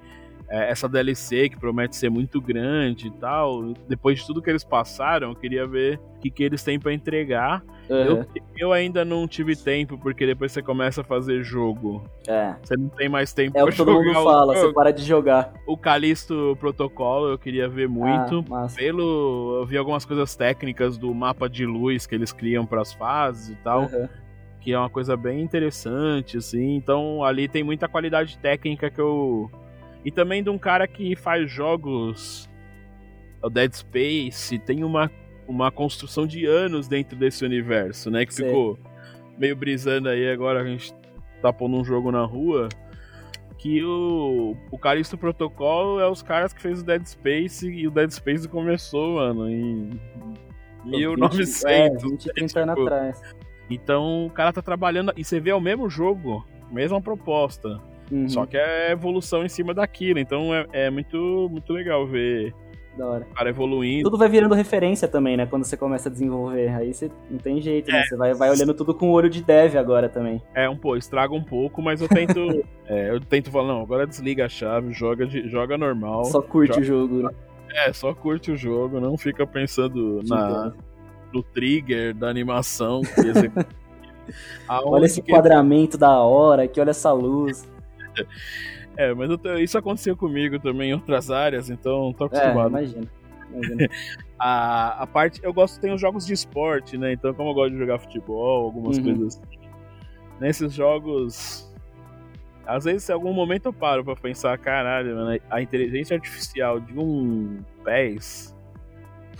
é, essa DLC que promete ser muito grande e tal, depois de tudo que eles passaram, eu queria ver o que, que eles têm para entregar. Uhum. Eu, eu, ainda não tive tempo, porque depois você começa a fazer jogo. É. Você não tem mais tempo é pra jogar. É o que todo mundo fala, você para de jogar. O Calisto Protocolo eu queria ver muito. Ah, Pelo. Eu vi algumas coisas técnicas do mapa de luz que eles criam para as fases e tal. Uhum. Que é uma coisa bem interessante, assim. Então ali tem muita qualidade técnica que eu e também de um cara que faz jogos. O Dead Space tem uma, uma construção de anos dentro desse universo, né? Que Sim. ficou meio brisando aí agora a gente tá pondo um jogo na rua. Que o, o Calisto Protocol é os caras que fez o Dead Space e o Dead Space começou, mano, em 1900. É, 20, 30 anos tipo. atrás. Então o cara tá trabalhando. E você vê o mesmo jogo, mesma proposta. Uhum. Só que é evolução em cima daquilo. Então é, é muito, muito legal ver da hora. O cara evoluindo. Tudo vai virando referência também, né? Quando você começa a desenvolver. Aí você não tem jeito, né? é. né? Você vai, vai olhando tudo com o olho de dev agora também. É, um pô, estraga um pouco, mas eu tento. é, eu tento falar, não, agora desliga a chave, joga, de, joga normal. Só curte joga, o jogo, né? É, só curte o jogo, não fica pensando na, no trigger da animação. olha esse que... enquadramento da hora, que olha essa luz. É, mas tô, isso aconteceu comigo também em outras áreas, então tô acostumado. É, imagina. imagina. a, a parte. Eu gosto, tem os jogos de esporte, né? Então, como eu gosto de jogar futebol, algumas uhum. coisas assim. Nesses jogos. Às vezes, em algum momento eu paro pra pensar, caralho, mano, a inteligência artificial de um PES,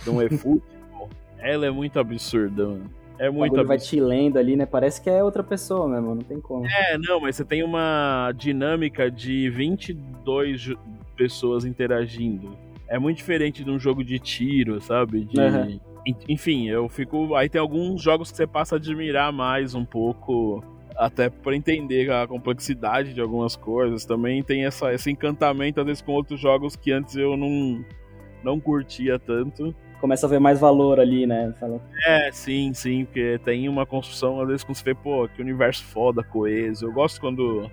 de um eFootball, ela é muito absurda, mano. É muito absurdo. vai te lendo ali, né? Parece que é outra pessoa mesmo, não tem como. É, não, mas você tem uma dinâmica de 22 pessoas interagindo. É muito diferente de um jogo de tiro, sabe? De... Uhum. Enfim, eu fico. Aí tem alguns jogos que você passa a admirar mais um pouco, até para entender a complexidade de algumas coisas. Também tem essa, esse encantamento, às vezes, com outros jogos que antes eu não, não curtia tanto começa a ver mais valor ali, né? Fala... É, sim, sim, porque tem uma construção, às vezes, quando você vê, pô, que universo foda, coeso. Eu gosto quando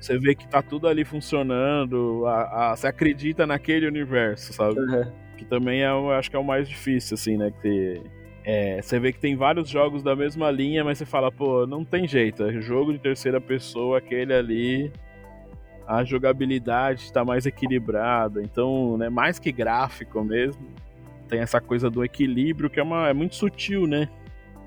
você vê que tá tudo ali funcionando, a, a, você acredita naquele universo, sabe? Uhum. Que também é, eu acho que é o mais difícil, assim, né? Que é, você vê que tem vários jogos da mesma linha, mas você fala, pô, não tem jeito, é jogo de terceira pessoa, aquele ali, a jogabilidade está mais equilibrada, então, né, mais que gráfico mesmo, tem essa coisa do equilíbrio que é, uma, é muito sutil, né?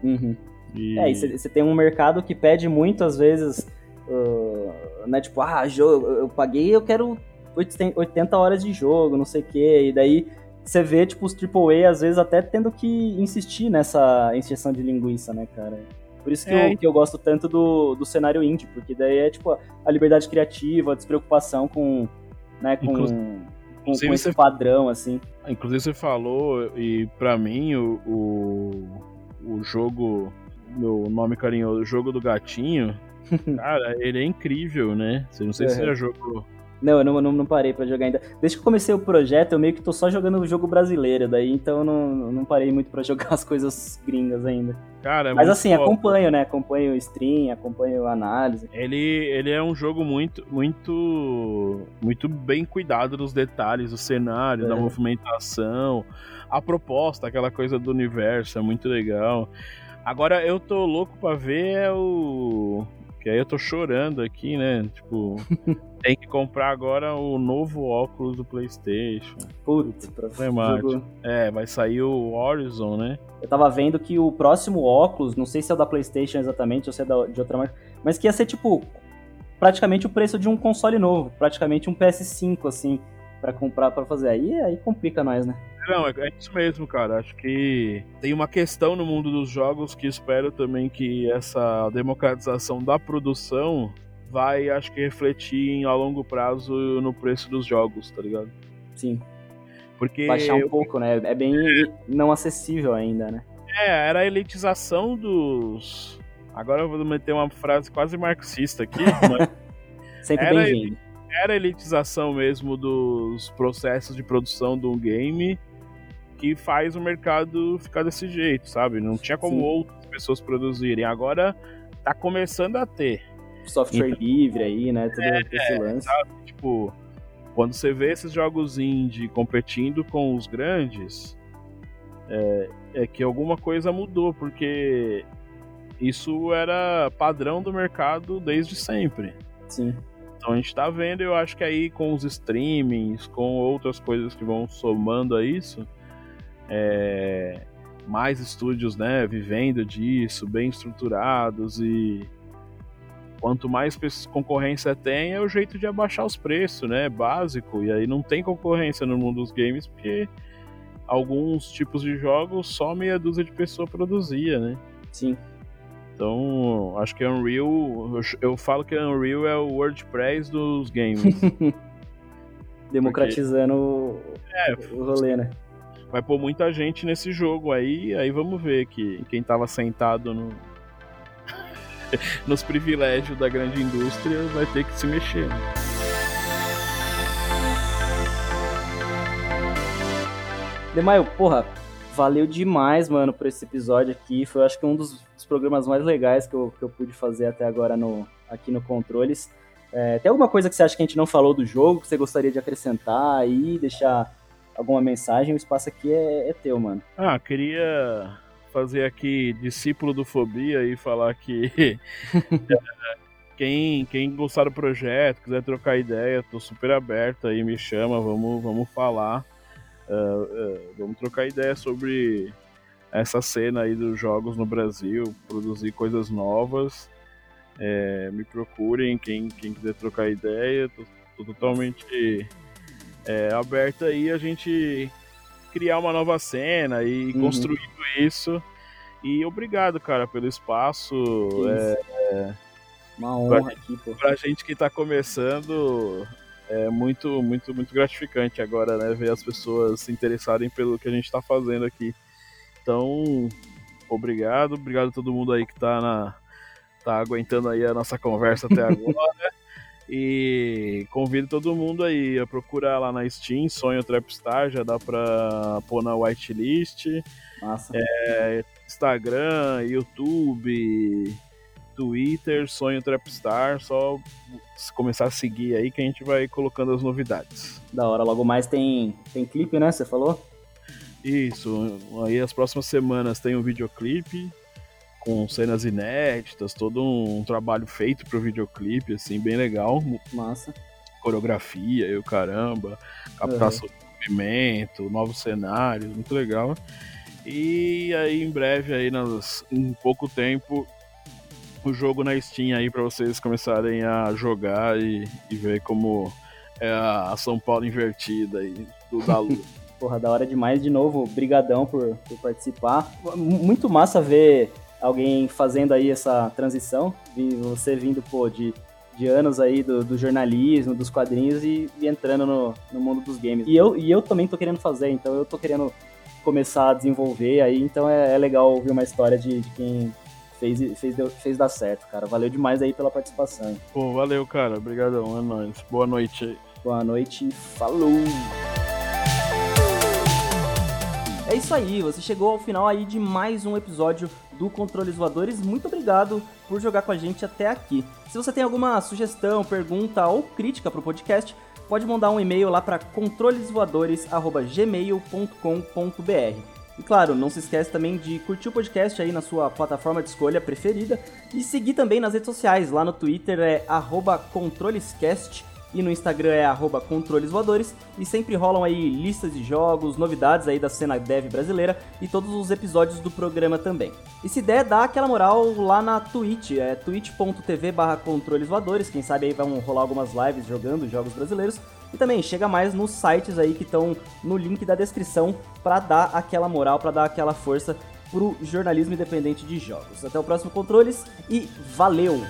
Uhum. E... É, e você tem um mercado que pede muito, às vezes, uh, né? Tipo, ah, jogo, eu paguei, eu quero 80 horas de jogo, não sei o quê. E daí você vê, tipo, os AAA, às vezes, até tendo que insistir nessa injeção de linguiça, né, cara? Por isso que, é. eu, que eu gosto tanto do, do cenário indie, porque daí é, tipo, a liberdade criativa, a despreocupação com, né, com... Inclusive com, com esse padrão, assim. Inclusive você falou, e para mim o, o, o jogo, meu nome carinhoso, o jogo do gatinho, cara, ele é incrível, né? Não sei é. se você já jogou não, eu não, não, não, parei para jogar ainda. Desde que eu comecei o projeto, eu meio que tô só jogando o jogo brasileiro, daí então eu não, não parei muito para jogar as coisas gringas ainda. Cara, é Mas assim, acompanho, né? Acompanho o stream, acompanho a análise. Ele, ele é um jogo muito, muito, muito bem cuidado dos detalhes, do cenário, é. da movimentação, a proposta, aquela coisa do universo, é muito legal. Agora eu tô louco pra ver o que aí eu tô chorando aqui, né? Tipo, tem que comprar agora o novo óculos do PlayStation. Putz, problemático. Jogo... É, vai sair o Horizon, né? Eu tava vendo que o próximo óculos, não sei se é o da PlayStation exatamente ou se é da, de outra marca, mas que ia ser tipo praticamente o preço de um console novo, praticamente um PS5, assim, para comprar para fazer. Aí, aí complica nós, né? Não, é, é isso mesmo, cara. Acho que tem uma questão no mundo dos jogos que espero também que essa democratização da produção vai, acho que, refletir em, a longo prazo no preço dos jogos, tá ligado? Sim. Porque Baixar um pouco, né? É bem não acessível ainda, né? É, era a elitização dos. Agora eu vou meter uma frase quase marxista aqui, mas. Sempre bem-vindo. Era a elitização mesmo dos processos de produção de um game que faz o mercado ficar desse jeito, sabe? Não tinha como Sim. outras pessoas produzirem. Agora tá começando a ter. Software então, livre aí, né? Tudo é, esse lance. Sabe? Tipo, quando você vê esses jogos indie competindo com os grandes, é, é que alguma coisa mudou, porque isso era padrão do mercado desde sempre. Sim. Então a gente tá vendo, eu acho que aí com os streamings, com outras coisas que vão somando a isso, é, mais estúdios, né, vivendo disso, bem estruturados e quanto mais concorrência tem, é o jeito de abaixar os preços, né, básico. E aí não tem concorrência no mundo dos games porque alguns tipos de jogos só meia dúzia de pessoas produzia, né? Sim. Então, acho que Unreal, eu, eu falo que Unreal é o WordPress dos games. Democratizando porque, é, o rolê, né? vai pôr muita gente nesse jogo aí, aí vamos ver que quem tava sentado no nos privilégios da grande indústria vai ter que se mexer. Demaio, porra, valeu demais, mano, por esse episódio aqui. Foi, acho que, um dos, dos programas mais legais que eu, que eu pude fazer até agora no, aqui no Controles. É, tem alguma coisa que você acha que a gente não falou do jogo, que você gostaria de acrescentar aí, deixar alguma mensagem, o espaço aqui é, é teu, mano. Ah, queria fazer aqui discípulo do Fobia e falar que quem, quem gostar do projeto, quiser trocar ideia, tô super aberto aí, me chama, vamos, vamos falar. Uh, uh, vamos trocar ideia sobre essa cena aí dos jogos no Brasil, produzir coisas novas. É, me procurem, quem, quem quiser trocar ideia, tô, tô totalmente é, aberta aí a gente criar uma nova cena e uhum. construindo isso. E obrigado, cara, pelo espaço. É, é, uma honra pra, aqui, pô. Pra gente que tá começando, é muito, muito, muito gratificante agora, né? Ver as pessoas se interessarem pelo que a gente tá fazendo aqui. Então, obrigado, obrigado a todo mundo aí que tá na. tá aguentando aí a nossa conversa até agora. E convido todo mundo aí a procurar lá na Steam, Sonho Trapstar, já dá pra pôr na whitelist. Massa. É, Instagram, YouTube, Twitter, Sonho Trapstar, só começar a seguir aí que a gente vai colocando as novidades. Da hora, logo mais tem, tem clipe, né? Você falou? Isso, aí as próximas semanas tem um videoclipe com cenas inéditas, todo um trabalho feito pro videoclipe, assim, bem legal. Massa. Coreografia e o caramba, captação uhum. de movimento, novos cenários, muito legal. E aí em breve, aí nas, em pouco tempo, o jogo na Steam aí para vocês começarem a jogar e, e, ver como é a São Paulo invertida aí do Dalu. Porra, da hora demais de novo. Brigadão por, por participar. Muito massa ver alguém fazendo aí essa transição, você vindo, pô, de, de anos aí do, do jornalismo, dos quadrinhos e, e entrando no, no, mundo dos games. E eu, e eu também tô querendo fazer, então eu tô querendo começar a desenvolver aí, então é, é legal ouvir uma história de, de quem fez, fez, fez dar certo, cara. Valeu demais aí pela participação. Pô, valeu, cara. Obrigadão, é nóis. Boa noite aí. Boa noite, falou! É isso aí, você chegou ao final aí de mais um episódio do Controles Voadores. Muito obrigado por jogar com a gente até aqui. Se você tem alguma sugestão, pergunta ou crítica para o podcast, pode mandar um e-mail lá para controlesvoadores@gmail.com.br. E claro, não se esquece também de curtir o podcast aí na sua plataforma de escolha preferida e seguir também nas redes sociais. Lá no Twitter é controlescast e no Instagram é controlesvoadores e sempre rolam aí listas de jogos, novidades aí da cena dev brasileira e todos os episódios do programa também. E se der, dá aquela moral lá na Twitch, é twitch.tv controlesvoadores, quem sabe aí vão rolar algumas lives jogando jogos brasileiros. E também chega mais nos sites aí que estão no link da descrição para dar aquela moral, para dar aquela força pro jornalismo independente de jogos. Até o próximo Controles e valeu!